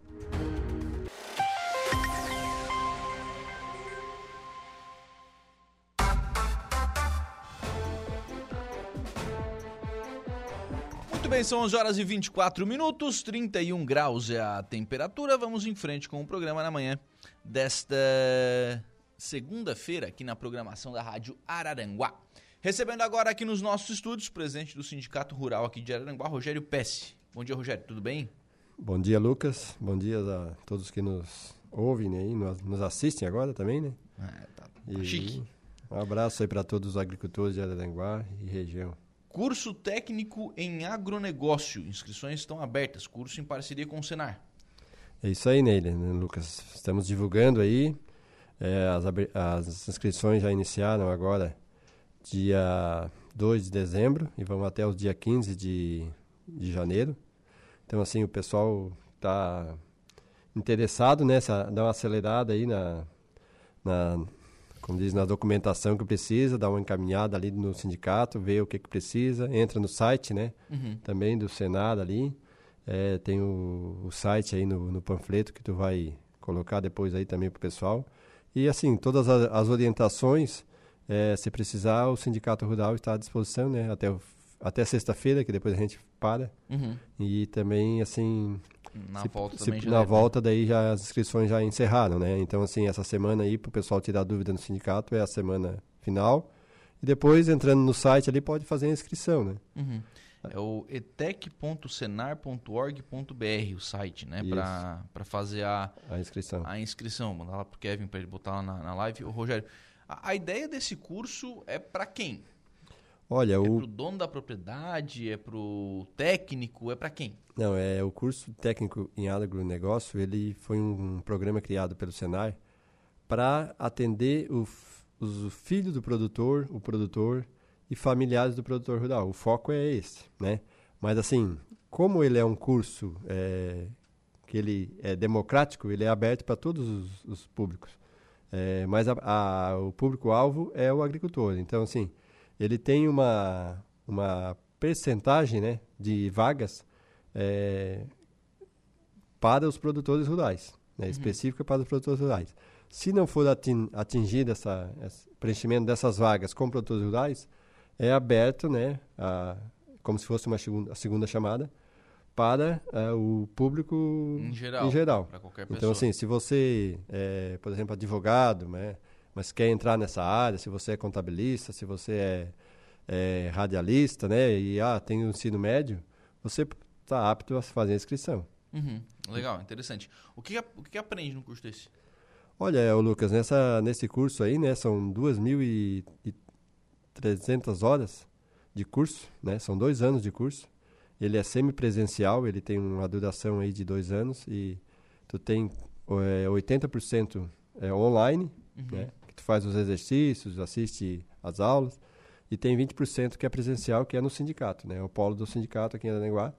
Muito bem, são 11 horas e 24 minutos, 31 graus é a temperatura. Vamos em frente com o programa na manhã desta segunda-feira, aqui na programação da Rádio Araranguá. Recebendo agora aqui nos nossos estúdios o presidente do Sindicato Rural aqui de Araranguá, Rogério Pesce. Bom dia, Rogério, tudo bem? Bom dia, Lucas. Bom dia a todos que nos ouvem e nos assistem agora também, né? É, tá, tá e chique. Um abraço aí para todos os agricultores de Araranguá e região. Curso técnico em agronegócio. Inscrições estão abertas. Curso em parceria com o Senar. É isso aí, Neile, né, Lucas? Estamos divulgando aí. É, as, as, inscrições já iniciaram agora, dia 2 de dezembro, e vão até o dia 15 de, de janeiro. Então, assim, o pessoal está interessado nessa, né, dar uma acelerada aí na, na como diz, na documentação que precisa, dá uma encaminhada ali no sindicato, vê o que, que precisa, entra no site, né? Uhum. Também do Senado ali. É, tem o, o, site aí no, no, panfleto que tu vai colocar depois aí também para o pessoal. E assim, todas as, as orientações, é, se precisar, o Sindicato Rural está à disposição, né? Até, até sexta-feira, que depois a gente para. Uhum. E também, assim, na se, volta se, também já Na volta daí já as inscrições já encerraram, né? Então, assim, essa semana aí, para o pessoal tirar dúvida no sindicato, é a semana final. E depois, entrando no site ali, pode fazer a inscrição, né? Uhum. É o etec.senar.org.br o site, né? Para fazer a, a inscrição. A inscrição. Mandar lá pro Kevin para ele botar lá na, na live. O Rogério, a, a ideia desse curso é para quem? Olha, É o pro dono da propriedade, é pro técnico, é para quem? Não, é o curso técnico em agronegócio, ele foi um programa criado pelo Senai para atender o, os filhos do produtor, o produtor e familiares do produtor rural. O foco é esse, né? Mas assim, como ele é um curso é, que ele é democrático, ele é aberto para todos os, os públicos. É, mas a- a- o público-alvo é o agricultor. Então, assim, ele tem uma, uma percentagem né, de vagas é, para os produtores rurais, né, específica para os produtores rurais. Se não for atin, atingido essa, esse preenchimento dessas vagas com produtores rurais, é aberto, né, a, como se fosse uma segunda, a segunda chamada, para ah, o público Em geral. Em geral. Então, assim, se você é, por exemplo, advogado, né, mas quer entrar nessa área, se você é contabilista, se você é, é radialista, né, e ah, tem o ensino médio, você está apto a fazer a inscrição. Uhum. Legal, interessante. O que, o que aprende no curso desse? Olha, Lucas, nessa, nesse curso aí, né, são 2.300 horas de curso, né, são dois anos de curso. Ele é semipresencial, ele tem uma duração aí de dois anos e tu tem é, 80% é, online, né, que tu faz os exercícios, assiste às aulas, e tem 20% que é presencial, que é no sindicato, né, o polo do sindicato aqui em Aranaguá.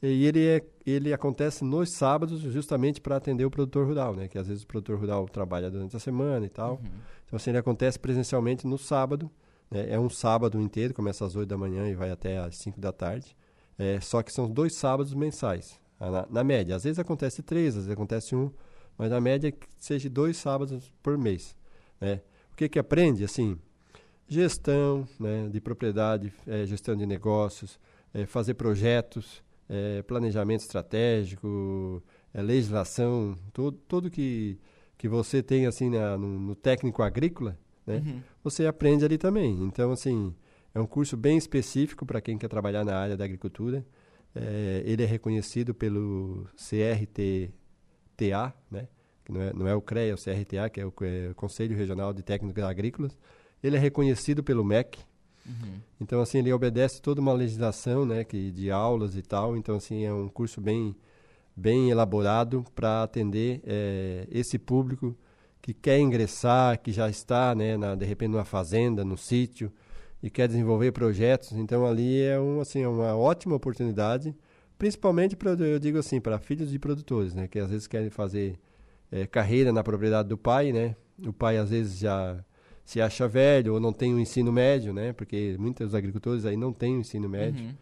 E ele, é, ele acontece nos sábados justamente para atender o produtor rural, né? Que às vezes o produtor rural trabalha durante a semana e tal. Então, assim, ele acontece presencialmente no sábado. Né? É um sábado inteiro, começa às 8 da manhã e vai até às 5 da tarde. É, só que são dois sábados mensais, na, na média. Às vezes acontece três, às vezes acontece um, mas na média é que seja dois sábados por mês. Né? O que que aprende? Assim, gestão né, de propriedade, eh, gestão de negócios, eh, fazer projetos, eh, planejamento estratégico, eh, legislação, tudo, tudo que, que você tem assim na- no, no técnico agrícola, né, Uhum. você aprende ali também. Então, assim, é um curso bem específico para quem quer trabalhar na área da agricultura. Eh, ele é reconhecido pelo CRTA, né? Que não é, não é o CREA, é o CRTA, que é o, é o Conselho Regional de Técnicos Agrícolas. Ele é reconhecido pelo MEC. Uhum. Então, assim, ele obedece toda uma legislação, né, que, de aulas e tal. Então, assim, é um curso bem, bem elaborado para atender eh, esse público que quer ingressar, que já está, né, na, de repente, numa fazenda, no sítio, e quer desenvolver projetos. Então, ali é um, assim, é uma ótima oportunidade, principalmente, pra, eu digo assim, para filhos de produtores, né, que às vezes querem fazer eh, carreira na propriedade do pai, né? O pai, às vezes, já se acha velho ou não tem o ensino médio, né? Porque muitos agricultores aí não têm o ensino médio. Uhum.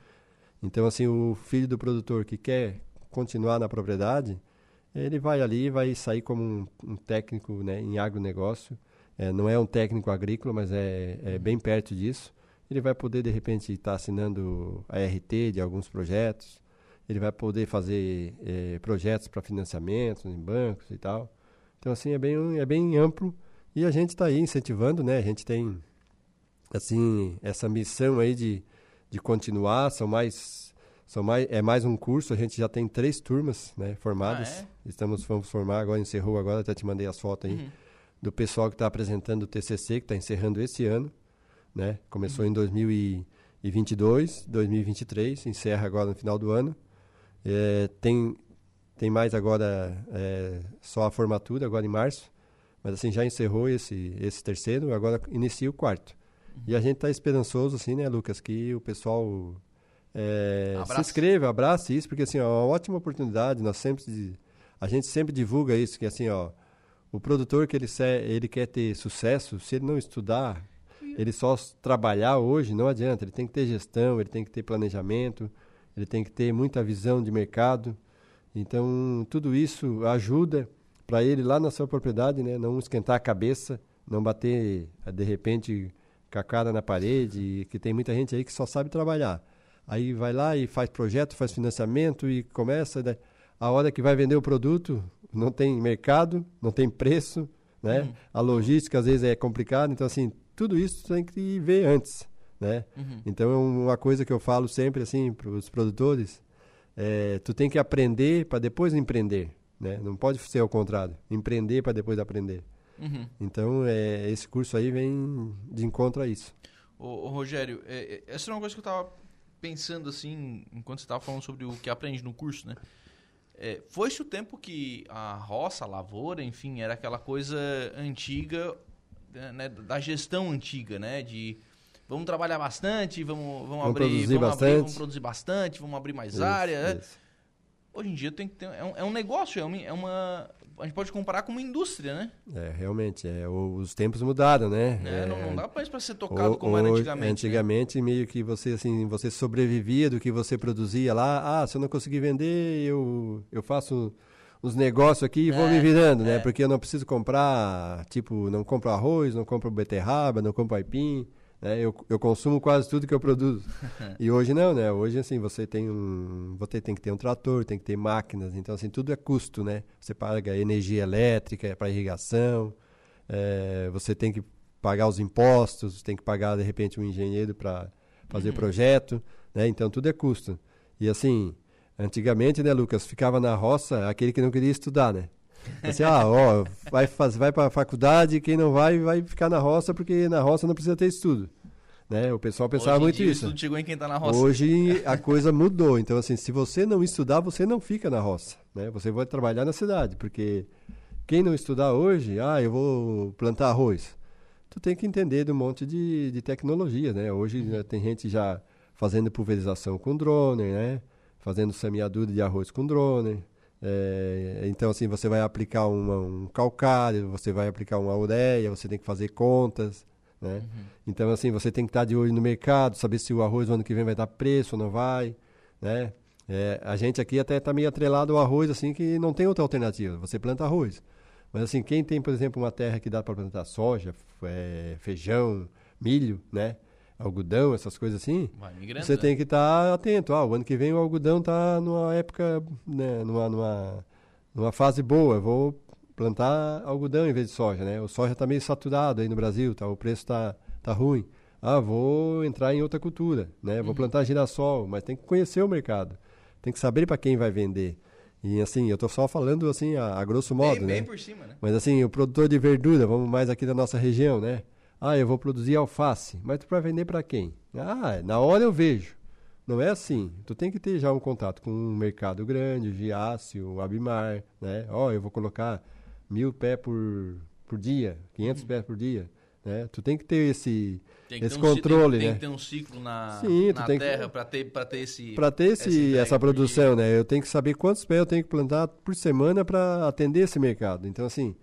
Então, assim, o filho do produtor que quer continuar na propriedade, ele vai ali e vai sair como um, um técnico né, em agronegócio. É, não é um técnico agrícola, mas é, é bem perto disso. Ele vai poder, de repente, estar assinando a RT de alguns projetos. Ele vai poder fazer eh, projetos para financiamento em bancos e tal. Então, assim, é bem, é bem amplo. E a gente está aí incentivando, né? A gente tem, assim, essa missão aí de, de continuar. São mais, são mais, é mais um curso. A gente já tem três turmas, né? Formadas. Ah, Estamos, vamos formar agora, encerrou agora. Até te mandei as fotos aí Uhum. do pessoal que está apresentando o TCC, que está encerrando esse ano, né? Começou em 2022, 2023, encerra agora no final do ano. É, tem, tem mais agora é, só a formatura, agora em março, mas assim, já encerrou esse, esse terceiro, agora inicia o quarto. E a gente está esperançoso, assim, né, Lucas, que o pessoal é, se inscreva, abrace isso, porque assim, ó, é uma ótima oportunidade, nós sempre, a gente sempre divulga isso, que assim, ó, o produtor que ele, se- ele quer ter sucesso, se ele não estudar, ele só trabalhar hoje, não adianta. Ele tem que ter gestão, ele tem que ter planejamento, ele tem que ter muita visão de mercado. Então, tudo isso ajuda para ele lá na sua propriedade, né, não esquentar a cabeça, não bater, de repente, com a cara na parede, que tem muita gente aí que só sabe trabalhar. Aí vai lá e faz projeto, faz financiamento e começa. né? A hora que vai vender o produto, não tem mercado, não tem preço, né? Uhum. A logística às vezes é complicada. Então, assim, tudo isso tem que ver antes, né? Uhum. Então, é uma coisa que eu falo sempre, assim, para os produtores, é, tu tem que aprender para depois empreender, né? Não pode ser ao contrário, empreender para depois aprender. Uhum. Então, é, esse curso aí vem de encontro a isso. Ô, ô, Rogério, é, é, essa é uma coisa que eu tava pensando assim, enquanto você tava falando sobre o que aprende no curso, né? É, Foi-se o tempo que a roça, a lavoura, enfim, era aquela coisa antiga, né, da gestão antiga, né? De vamos trabalhar bastante, vamos, vamos, Vamos abrir, vamos abrir, bastante. vamos produzir bastante, vamos abrir mais Isso, área, né? isso. Hoje em dia tem que ter, é, um, é um negócio, é uma, é uma- A gente pode comparar com uma indústria, né? É, realmente, é, os tempos mudaram, né? É, É, não, não dá mais pra ser tocado como era hoje- antigamente. né? Antigamente, meio que você assim, você sobrevivia do que você produzia lá. Ah, se eu não conseguir vender, eu, eu faço uns negócios aqui e vou É, me virando, é. né? Porque eu não preciso comprar, tipo, não compro arroz, não compro beterraba, não compro aipim. Né? Eu, eu consumo quase tudo que eu produzo. <laughs> e hoje não, né? Hoje, assim, você tem um... Você tem que ter um trator, tem que ter máquinas. Então, assim, tudo é custo, né? Você paga energia elétrica para irrigação, é, você tem que pagar os impostos, tem que pagar, de repente, um engenheiro para fazer projeto, né? Então, tudo é custo. E, assim, antigamente, né, Lucas, ficava na roça aquele que não queria estudar, né? Assim, ah, ó, vai, faz, vai para a faculdade, quem não vai, vai ficar na roça, porque na roça não precisa ter estudo. Né? O pessoal pensava muito dia, isso. Chegou em quem tá na roça. Hoje a coisa mudou. Então, assim, se você não estudar, você não fica na roça. Né? Você vai trabalhar na cidade. Porque quem não estudar hoje, ah, eu vou plantar arroz. Tu tem que entender de um monte de, de tecnologia, né? Hoje né, tem gente já fazendo pulverização com drone, né? Fazendo semeadura de arroz com drone. É, então, assim, você vai aplicar uma- um calcário, você vai aplicar uma ureia, você tem que fazer contas, né? Então, assim, você tem que estar de olho no mercado, saber se o arroz no ano que vem vai dar preço ou não vai, né? É, a gente aqui até está meio atrelado ao arroz, assim, que não tem outra alternativa. Você planta arroz. Mas, assim, quem tem, por exemplo, uma terra que dá para plantar soja, é, feijão, milho, né? Algodão, essas coisas assim, você né? tem que estar atento. Ah, o ano que vem o algodão está numa época, né, numa, numa, numa fase boa. Vou plantar algodão em vez de soja, né? O soja está meio saturado aí no Brasil, tá? O preço está tá ruim. Ah, vou entrar em outra cultura, né? Uhum. Vou plantar girassol, mas tem que conhecer o mercado. Tem que saber para quem vai vender. E assim, eu estou só falando assim a, a grosso modo, bem, né? bem por cima, né? Mas assim, o produtor de verdura, vamos mais aqui da nossa região, né? Ah, eu vou produzir alface, mas tu vai vender para quem? Ah, na hora eu vejo. Não é assim. Tu tem que ter já um contato com um mercado grande, Giácio, Abimar, né? Ó, eu vou colocar mil pés por, por dia, 500 pés por dia, né? Tu tem que ter esse, que esse ter um controle, tem, né? Tem que ter um ciclo na, Sim, na terra pra ter, pra ter esse... Para ter esse, essa produção, né? Eu tenho que saber quantos pés eu tenho que plantar por semana para atender esse mercado. Então, assim,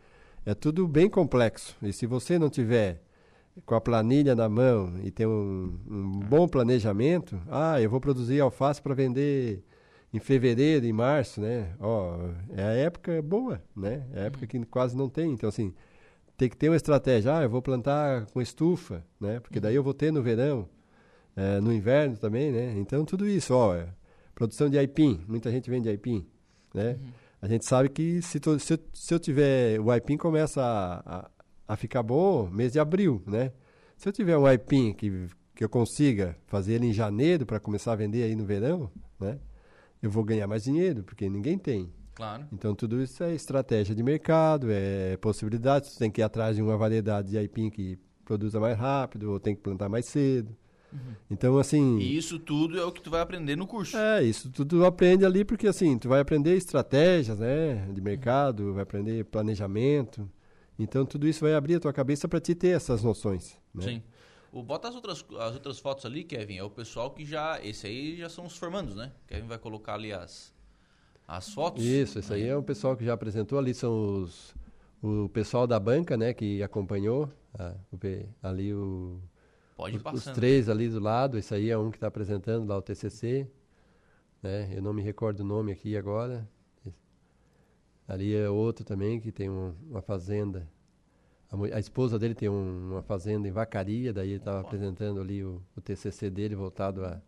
é tudo bem complexo. E se você não tiver com a planilha na mão e ter um, um bom planejamento, ah, eu vou produzir alface para vender em fevereiro, em março, né? Ó, é a época boa, né? É a época que quase não tem. Então, assim, tem que ter uma estratégia. Ah, eu vou plantar com estufa, né? Porque daí eu vou ter no verão, eh, no inverno também, né? Então, tudo isso, ó, é produção de aipim. Muita gente vende aipim, né? A gente sabe que se, se, eu- se eu tiver... O aipim começa a, a, a ficar bom mês de abril, né? Se eu tiver um aipim que, que eu consiga fazer ele em janeiro para começar a vender aí no verão, né? Eu vou ganhar mais dinheiro, porque ninguém tem. Claro. Então, tudo isso é estratégia de mercado, é possibilidade. Você tem que ir atrás de uma variedade de aipim que produza mais rápido, ou tem que plantar mais cedo. Então, assim... E isso tudo é o que tu vai aprender no curso. É, isso tudo aprende ali, porque assim, tu vai aprender estratégias, né, de mercado, vai aprender planejamento. Então, tudo isso vai abrir a tua cabeça para te ter essas noções, né? Sim. O, bota as outras, as outras fotos ali, Kevin. É o pessoal que já. Esse aí já são os formandos, né? Kevin vai colocar ali as, as fotos. Isso, isso aí é o pessoal que já apresentou. Ali são os, o pessoal da banca, né, que acompanhou. ah, ali o, Pode os, os três ali do lado. Esse aí é um que está apresentando lá o TCC. Né? Eu não me recordo o nome aqui agora. Ali é outro também que tem um- uma fazenda. A, mu- a esposa dele tem um- uma fazenda em Vacaria, daí ele estava apresentando ali o, o TCC dele voltado a,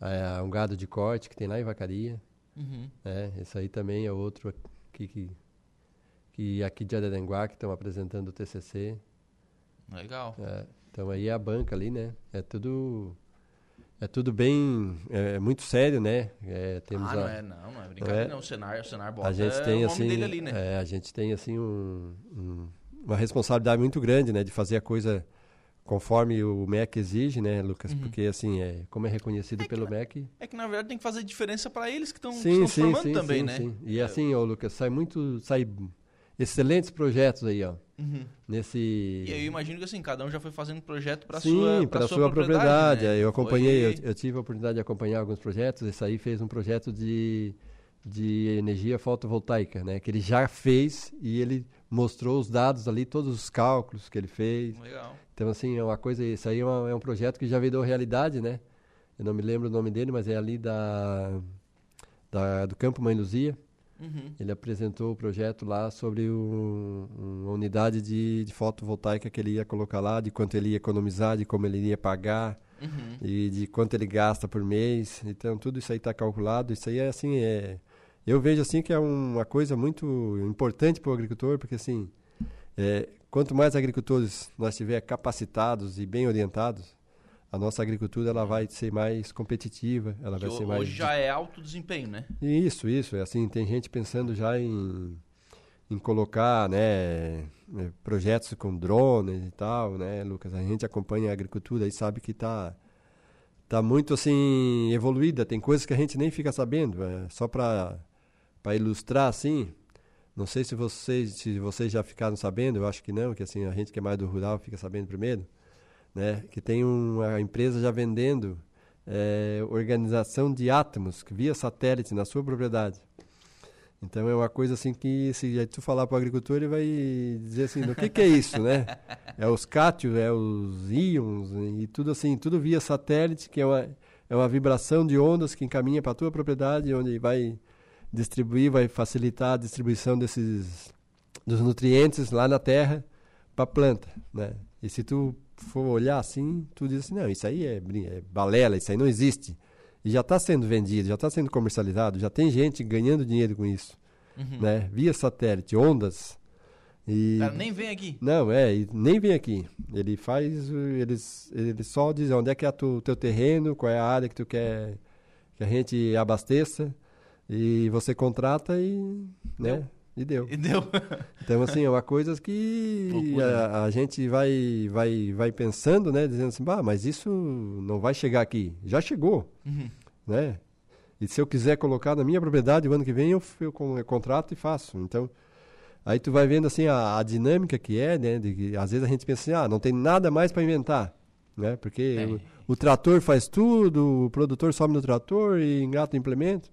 a- a um gado de corte que tem lá em Vacaria. Uhum. É, esse aí também é outro aqui que, que aqui de Araranguá que estão apresentando o TCC. Legal. É, então aí é a banca ali, né? É tudo é tudo bem é, muito sério, né? É, temos ah, não a, é, não, não é brincadeira, é? não. O cenário, o cenário bota a gente é tem o nome assim dele ali, né? é, a gente tem assim um- um- uma responsabilidade muito grande, né? De fazer a coisa conforme o MEC exige, né, Lucas? Porque assim, é, como é reconhecido pelo MEC. É que na verdade tem que fazer diferença para eles que estão se Sim, sim, formando sim, também, sim, né? sim. E assim, ô Lucas, sai muito, sai excelentes projetos aí, ó. Uhum. Nesse E aí eu imagino que assim, cada um já foi fazendo projeto para sua para sua, sua propriedade. né? Eu acompanhei, eu, eu tive a oportunidade de acompanhar alguns projetos. Esse aí fez um projeto de, de energia fotovoltaica, né? Que ele já fez e ele mostrou os dados ali, todos os cálculos que ele fez. Legal. Então, assim, é uma coisa, isso aí é, uma- é um projeto que já virou realidade, né? Eu não me lembro o nome dele, mas é ali da, da do Campo Mãe Luzia. Uhum. Ele apresentou o projeto lá sobre um- uma unidade de, de fotovoltaica que ele ia colocar lá, de quanto ele ia economizar, de como ele ia pagar Uhum. e de quanto ele gasta por mês. Então, tudo isso aí está calculado. Isso aí é assim, é... Eu vejo assim que é uma coisa muito importante para o agricultor, porque assim, é, quanto mais agricultores nós tiver capacitados e bem orientados, a nossa agricultura ela vai ser mais competitiva, ela Que vai ser mais hoje já é alto desempenho, né? isso, isso. É assim, tem gente pensando já em, em colocar, né, eh, projetos com drones e tal, né, Lucas? A gente acompanha a agricultura e sabe que tá tá muito assim evoluída. Tem coisas que a gente nem fica sabendo. é, só para para ilustrar assim, não sei se vocês se vocês já ficaram sabendo, eu acho que não, que assim a gente que é mais do rural fica sabendo primeiro, né? Que tem uma empresa já vendendo é, organização de átomos via satélite na sua propriedade. Então é uma coisa assim que se tu falar para o agricultor ele vai dizer assim, o que, que é isso, né? <laughs> É os cátions, é os íons e tudo assim, tudo via satélite, que é uma, é uma vibração de ondas que encaminha para a tua propriedade, onde vai distribuir, vai facilitar a distribuição desses dos nutrientes lá na terra para a planta, né? E se tu for olhar assim, tu diz assim, não, isso aí é, é balela, isso aí não existe. E já está sendo vendido, já está sendo comercializado, já tem gente ganhando dinheiro com isso, Uhum. né? Via satélite, ondas. E cara nem vem aqui. não, é, nem vem aqui. Ele faz, eles, ele só diz onde é que é o teu terreno, qual é a área que tu quer que a gente abasteça e você contrata e, né? E deu. E deu. <laughs> Então assim, é uma coisa que a, a gente vai vai vai pensando, né, dizendo assim, bah, mas isso não vai chegar aqui. Já chegou, Uhum. né? E se eu quiser colocar na minha propriedade o ano que vem, eu, eu, eu contrato e faço. Então, aí tu vai vendo assim a, a dinâmica que é, né? De que, às vezes a gente pensa assim, ah, não tem nada mais para inventar, né? Porque É. o, o trator faz tudo, o produtor sobe no trator e engata o implemento.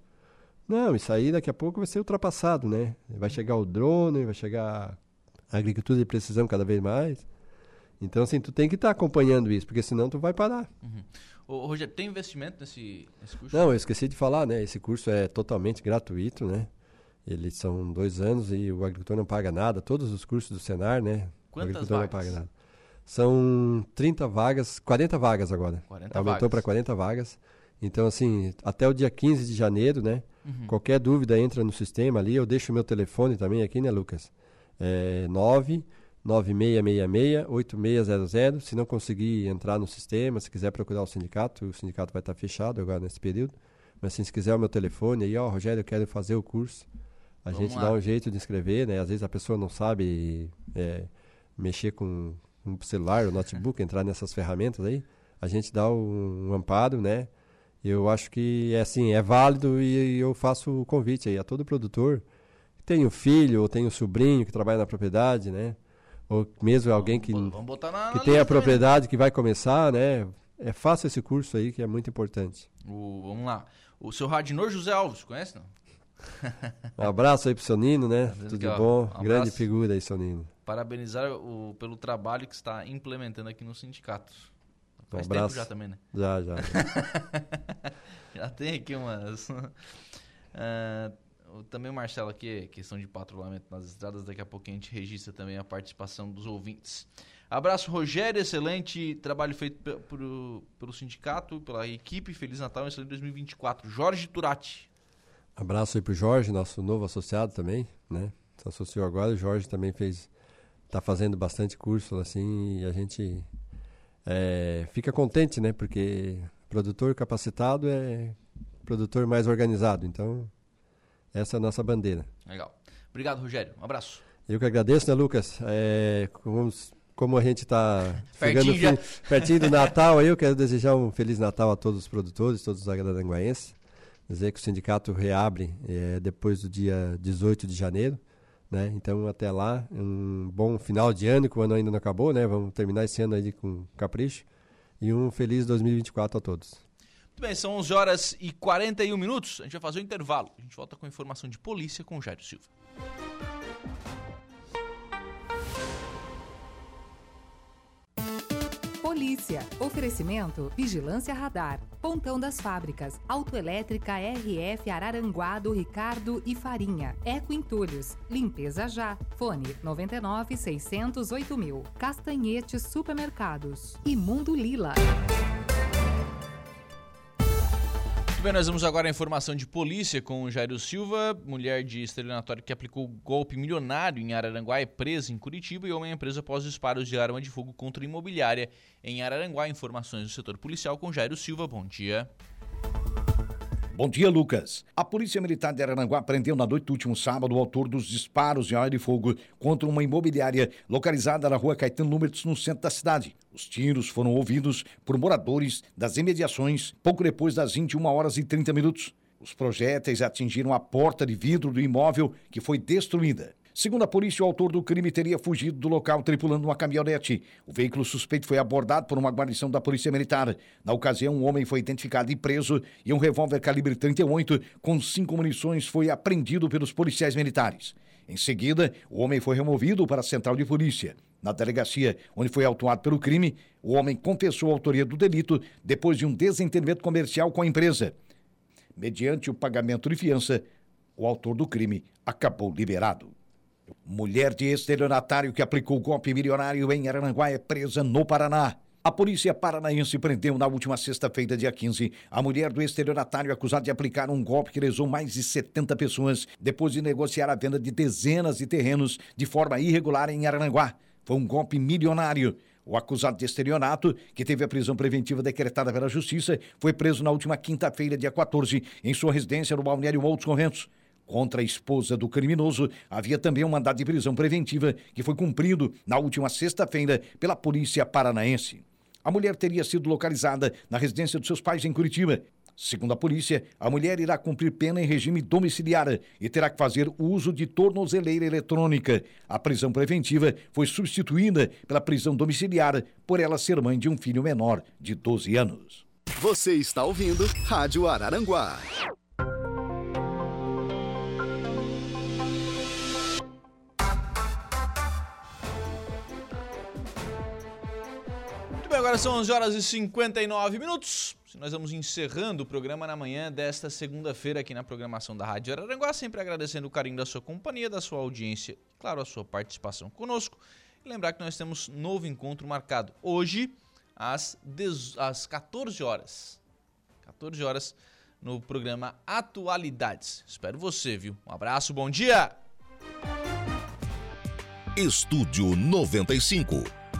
Não, isso aí daqui a pouco vai ser ultrapassado, né? Vai chegar o drone, vai chegar a agricultura de precisão cada vez mais. Então, assim, tu tem que estar acompanhando isso, porque senão tu vai parar. Ô, Rogério, tem investimento nesse, nesse curso? Não, eu esqueci de falar, né? Esse curso é totalmente gratuito, né? Eles são dois anos e o agricultor não paga nada. Todos os cursos do Senar, né? Quantas o agricultor vagas? não paga nada. São 30 vagas, 40 vagas agora. 40 Aumentou para 40 vagas. Então, assim, até o dia 15 de janeiro, né? Uhum. Qualquer dúvida entra no sistema ali. Eu deixo o meu telefone também aqui, né, Lucas? É 9 9666-8600. Se não conseguir entrar no sistema, se quiser procurar o sindicato, o sindicato vai estar fechado agora nesse período. Mas assim, se quiser o meu telefone aí, ó, Rogério, eu quero fazer o curso. A Vamos gente lá. dá um jeito de inscrever, né? Às vezes a pessoa não sabe é, mexer com um celular, o notebook, <laughs> entrar nessas ferramentas aí. A gente dá um, um amparo, né? Eu acho que é assim, é válido e eu faço o convite aí a todo produtor que tem um filho ou tem um sobrinho que trabalha na propriedade, né? Ou mesmo alguém que, na, que tem a também, propriedade que vai começar, né? É, faça esse curso aí que é muito importante. né? O- vamos lá. O seu Radinor José Alves, conhece não? <laughs> Um abraço aí pro seu Nino, né? Tá Tudo aqui, bom? Um Grande figura aí, seu Nino. Parabenizar o, pelo trabalho que está implementando aqui no sindicato. Faz tempo abraço. já também, né? Já, já. já. <laughs> Já tem aqui umas. O- também o Marcelo aqui, questão de patrulhamento nas estradas. Daqui a pouco a gente registra também a participação dos ouvintes. Abraço, Rogério. Excelente trabalho feito pe- pro- pelo sindicato, pela equipe. Feliz Natal excelente 2024. Jorge Turati. Abraço aí pro Jorge, nosso novo associado também, né? Se associou agora, o Jorge também fez, tá fazendo bastante curso assim e a gente é, fica contente, né? Porque produtor capacitado é produtor mais organizado, então essa é a nossa bandeira. Legal. Obrigado, Rogério. Um abraço. Eu que agradeço, né, Lucas? É, vamos como a gente está <laughs> Pertinho já. pertinho do Natal, eu quero desejar um Feliz Natal a todos os produtores, todos os araranguaenses. Dizer que o sindicato reabre é, depois do dia 18 de janeiro. Né? Então, até lá, um bom final de ano, que o ano ainda não acabou, né? Vamos terminar esse ano aí com capricho. E um feliz 2024 a todos. Muito bem, são 11 horas e 41 minutos. A gente vai fazer o um intervalo. A gente volta com informação de polícia com o Jairo Silva. Polícia. Oferecimento Vigilância Radar. Pontão das Fábricas. Autoelétrica RF Araranguá do Ricardo e Farinha. Eco Entulhos. Limpeza já. Fone 99 608 mil. Supermercados. E Mundo Lila. Muito bem, nós vamos agora à informação de polícia com Jairo Silva, mulher de estelionatório que aplicou golpe milionário em Araranguá, é presa em Curitiba e homem é preso após disparos de arma de fogo contra imobiliária em Araranguá. Informações do setor policial com Jairo Silva. Bom dia. Bom dia, Lucas. A Polícia Militar de Araranguá prendeu na noite do último sábado o autor dos disparos de ar de fogo contra uma imobiliária localizada na rua Caetano Números, no centro da cidade. Os tiros foram ouvidos por moradores das imediações pouco depois das 21 horas e 30 minutos. Os projéteis atingiram a porta de vidro do imóvel, que foi destruída. Segundo a polícia, o autor do crime teria fugido do local tripulando uma caminhonete. O veículo suspeito foi abordado por uma guarnição da Polícia Militar. Na ocasião, um homem foi identificado e preso e um revólver calibre 38 com cinco munições foi apreendido pelos policiais militares. Em seguida, o homem foi removido para a central de polícia. Na delegacia onde foi autuado pelo crime, o homem confessou a autoria do delito depois de um desentendimento comercial com a empresa. Mediante o pagamento de fiança, o autor do crime acabou liberado. Mulher de estelionatário que aplicou golpe milionário em Aranguá é presa no Paraná. A polícia paranaense prendeu na última sexta-feira, dia 15, a mulher do estelionatário acusada de aplicar um golpe que lesou mais de 70 pessoas depois de negociar a venda de dezenas de terrenos de forma irregular em Aranguá. Foi um golpe milionário. O acusado de estelionato, que teve a prisão preventiva decretada pela Justiça, foi preso na última quinta-feira, dia 14, em sua residência no Balneário Moutos Correntos. Contra a esposa do criminoso, havia também um mandado de prisão preventiva que foi cumprido na última sexta-feira pela polícia paranaense. A mulher teria sido localizada na residência dos seus pais em Curitiba. Segundo a polícia, a mulher irá cumprir pena em regime domiciliar e terá que fazer uso de tornozeleira eletrônica. A prisão preventiva foi substituída pela prisão domiciliar por ela ser mãe de um filho menor de 12 anos. Você está ouvindo Rádio Araranguá. Bem, agora são 11 horas e 59 minutos. Nós vamos encerrando o programa na manhã desta segunda-feira aqui na programação da Rádio Araranguá, sempre agradecendo o carinho da sua companhia, da sua audiência, claro, a sua participação conosco. E lembrar que nós temos novo encontro marcado hoje às, às 14 horas. 14 horas no programa Atualidades. Espero você, viu? Um abraço, bom dia! Estúdio 95,